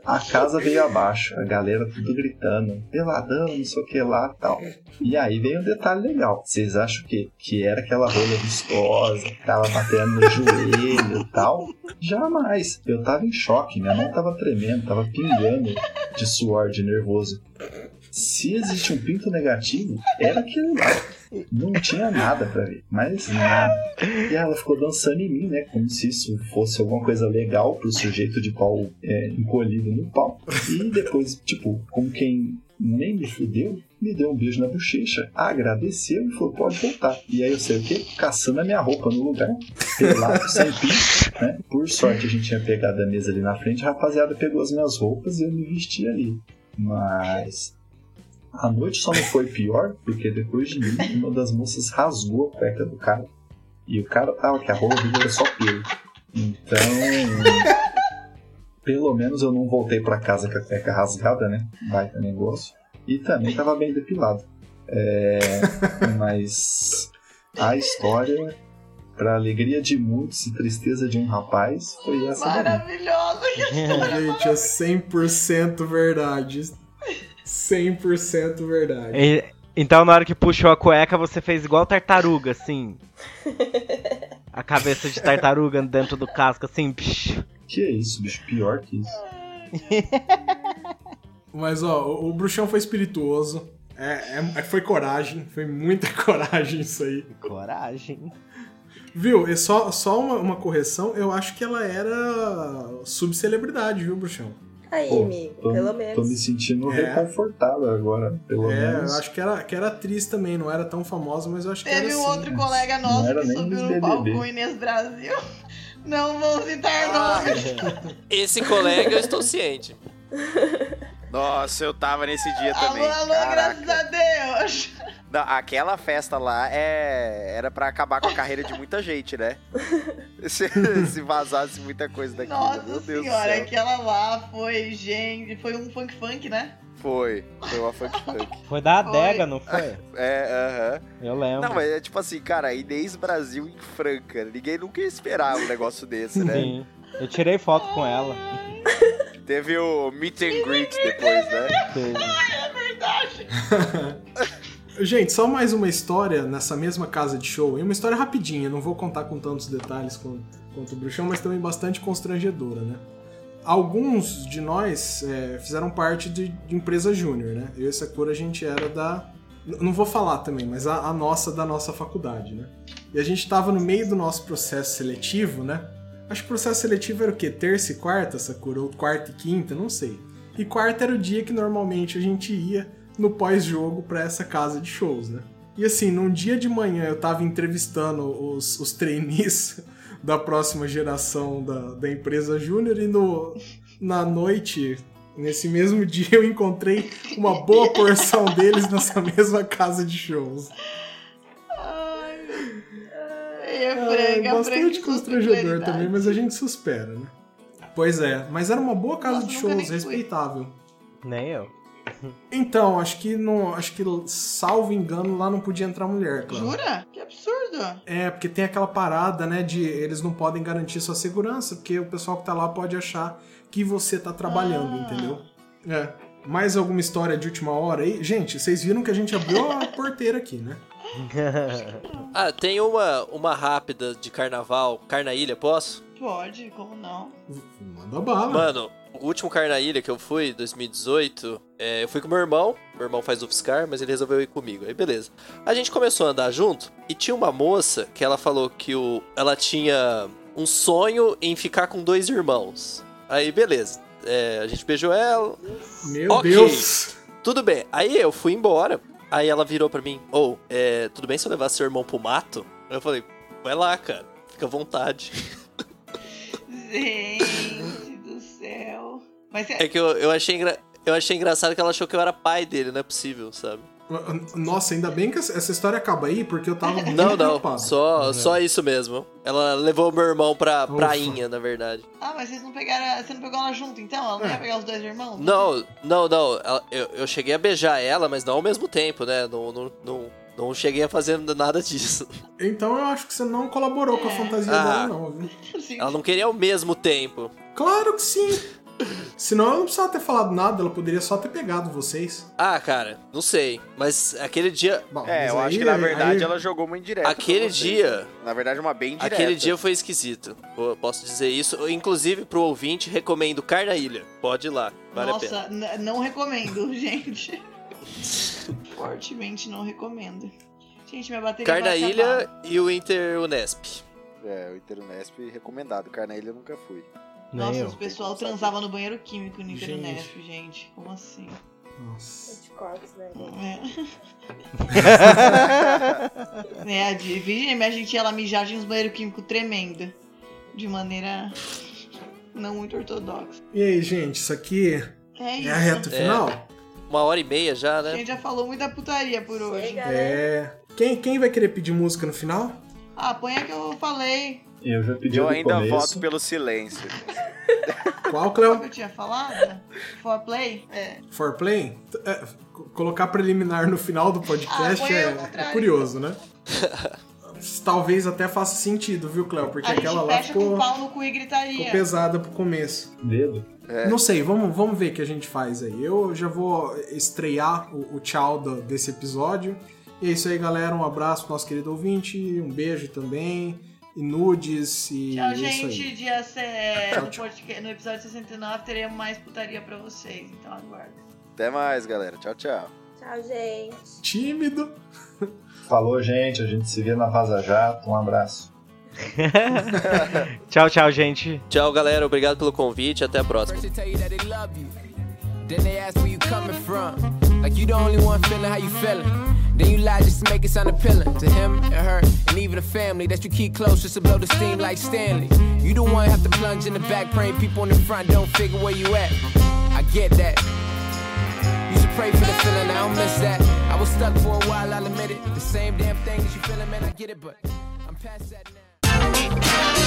A casa veio abaixo, a galera tudo gritando, peladão, não sei o que lá tal. E aí veio um detalhe legal. Vocês acham que, que era aquela rola vistosa, que tava batendo no joelho e tal? Jamais. Eu tava em choque, minha mão tava tremendo, tava pingando de suor, de nervoso. Se existe um pinto negativo, era aquele lá. Não tinha nada pra ver, mas nada. E ela ficou dançando em mim, né? Como se isso fosse alguma coisa legal pro sujeito de pau é, encolhido no pau. E depois, tipo, como quem nem me fudeu, me deu um beijo na bochecha, agradeceu e falou: pode voltar. E aí eu sei o quê? Caçando a minha roupa no lugar, pelado, sem pinto, né? Por sorte a gente tinha pegado a mesa ali na frente, a rapaziada pegou as minhas roupas e eu me vesti ali. Mas a noite só não foi pior, porque depois de mim, uma das moças rasgou a cueca do cara. E o cara tava que a rola dele era só pelo. Então. Pelo menos eu não voltei pra casa com a cueca rasgada, né? Baita negócio. E também tava bem depilado. É, mas a história, pra alegria de muitos e tristeza de um rapaz, foi essa daí. Maravilhoso. Gente, é 100% verdade. 100% verdade. E- então, na hora que puxou a cueca, você fez igual tartaruga, assim. A cabeça de tartaruga dentro do casco, assim. psh. Que é isso, bicho? Pior que isso. Mas, ó, o, o bruxão foi espirituoso. É, é- foi coragem. Foi muita coragem isso aí. Coragem. Viu? E só, só uma, uma correção. Eu acho que ela era subcelebridade, viu, bruxão? Aí, Pô, amigo, Tô, pelo tô menos. me sentindo É. reconfortado agora, pelo É, menos. eu acho que era, que era atriz também. Não era tão famosa, mas eu acho que Teve era um assim. outro colega Não nosso era que subiu no palco com o Inês Brasil. Não vou citar nomes. Esse colega eu estou ciente. Nossa, eu tava nesse dia Alô, também. alô, Caraca. graças a Deus. Não, aquela festa lá é... era pra acabar com a carreira de muita gente, né? Se, se vazasse muita coisa daquilo. Nossa Meu Deus senhora, do céu. aquela lá foi, gente, foi um funk funk, né? Foi. Foi uma funk funk. Foi da Foi. adega, não foi? É, aham. Eu lembro. Não, mas é tipo assim, cara, Inês Brasil em Franca. Ninguém nunca ia esperar um negócio desse, né? Sim. Eu tirei foto com ela. Teve o meet and greet depois, né? Teve. É verdade. Gente, só mais uma história nessa mesma casa de show. E uma história rapidinha, não vou contar com tantos detalhes quanto, quanto o Bruxão, mas também bastante constrangedora, né? Alguns de nós é, fizeram parte de, de empresa júnior, né? Eu e Sakura, a gente era da. Não vou falar também, mas a, a nossa da nossa faculdade, né? E a gente tava no meio do nosso processo seletivo, né? Acho que o processo seletivo era o quê? Terça e quarta, Sakura? Ou quarta e quinta? Não sei. E quarta era o dia que normalmente a gente ia no pós-jogo pra essa casa de shows, né? E assim, num dia de manhã eu tava entrevistando os, os trainees da próxima geração da, da empresa Júnior e no, na noite, nesse mesmo dia, eu encontrei uma boa porção deles nessa mesma casa de shows. Ai, ai, é É, franca, bastante franca, constrangedor também, mas a gente supera, né? Pois é, mas era uma boa casa Nossa, de shows, respeitável. Nem eu. Então, acho que não, acho que salvo engano lá não podia entrar mulher, claro. Jura? Que absurdo. É, porque tem aquela parada, né, de eles não podem garantir sua segurança, porque o pessoal que tá lá pode achar que você tá trabalhando, Ah. entendeu? É. Mais alguma história de última hora aí? Gente, vocês viram que a gente abriu a porteira aqui, né? Ah, tem uma, uma rápida de carnaval. Carnaília, posso? Pode, como não? Manda bala. Mano, o último Carnaília que eu fui, 2018, é, eu fui com meu irmão. Meu irmão faz UFSCar, mas ele resolveu ir comigo. Aí beleza. A gente começou a andar junto e tinha uma moça que ela falou que o, ela tinha um sonho em ficar com dois irmãos. Aí beleza. É, a gente beijou ela, Meu ok. Deus. Tudo bem. Aí eu fui embora. Aí ela virou pra mim: Ô, é, tudo bem se eu levar seu irmão pro mato? Eu falei: Vai lá, cara. Fica à vontade. Gente do céu. Mas É que eu, eu, achei engra... eu achei engraçado que ela achou que eu era pai dele, não é possível, sabe? Nossa, ainda bem que essa história acaba aí, porque eu tava muito Não, não. preocupado. Só, só isso mesmo. Ela levou meu irmão pra Ufa. prainha, na verdade. Ah, mas vocês não pegaram. Você não pegou ela junto então? Ela não É. ia pegar os dois irmãos? Não, não, não. Eu, eu cheguei a beijar ela, mas não ao mesmo tempo, né? Não, não, não, não cheguei a fazer nada disso. Então eu acho que você não colaborou com a É. fantasia Ah. dela, não, viu? Sim. Ela não queria ao mesmo tempo. Claro que sim. Senão ela não precisava ter falado nada, ela poderia só ter pegado vocês. Ah, cara, não sei. Mas aquele dia. Bom, É, eu aí- acho que na verdade aí- ela jogou uma indireta. Aquele dia-? Na verdade, uma bem direta. Aquele dia foi esquisito. Eu posso dizer isso. Inclusive, pro ouvinte, recomendo Carnaília. Pode ir lá. Vale a pena. Nossa, não recomendo, gente. Fortemente não recomendo. Gente, minha bateria vai Carnaília acabar. e o Inter Unesp. É, o Interunesp recomendado. Carnaília eu nunca fui. Nem Nossa, eu. o pessoal transava no banheiro químico no Gente. Interunesp, gente. Como assim? Nossa. Anticorpos, né? É. é, a de Virgem, a gente ia lá mijar nos banheiros químicos tremendo. De maneira não muito ortodoxa. E aí, gente, isso aqui É isso. é a reta É. final? Uma hora e meia já, A né? gente já falou muita putaria por hoje. Chega, né? É. Quem, quem vai querer pedir música no final? Ah, põe a que eu falei. Eu já pedi Eu ainda começo. voto pelo silêncio. Qual, Cleo? que eu tinha falado? For play? É. Foreplay? É, co- colocar preliminar no final do Ah, podcast ao é, é curioso, né? Talvez até faça sentido, viu, Cleo? Porque A gente aquela lá fecha com ficou, pau no cu e ficou gritaria. pesada pro começo. Dedo. É. Não sei, vamos, vamos ver o que a gente faz aí. Eu já vou estrear o, o tchau do- desse episódio. E é isso aí, galera. Um abraço pro nosso querido ouvinte. Um beijo também. E nudes. E Tchau, é isso aí. gente. Dia se- Tchau, no, tchau. podcast- no episódio 69 teremos mais putaria pra vocês. Então aguarda. Até mais, galera. Tchau, tchau. Tchau, gente. Tímido. Falou, gente. A gente se vê na Vaza Jato. Um abraço. Tchau, tchau, gente. Tchau, galera. Obrigado pelo convite. Até a próxima. Then they ask where you coming from. Like you the only one feeling how you feeling. Then you lie just to make it sound appealing to him and her and even the family that you keep close just to blow the steam like Stanley. You the one have to plunge in the back, praying people in the front don't figure where you at. I get that. You should pray for the feeling, I don't miss that. I was stuck for a while, I'll admit it. The same damn thing that you feeling, man, I get it, but I'm past that now.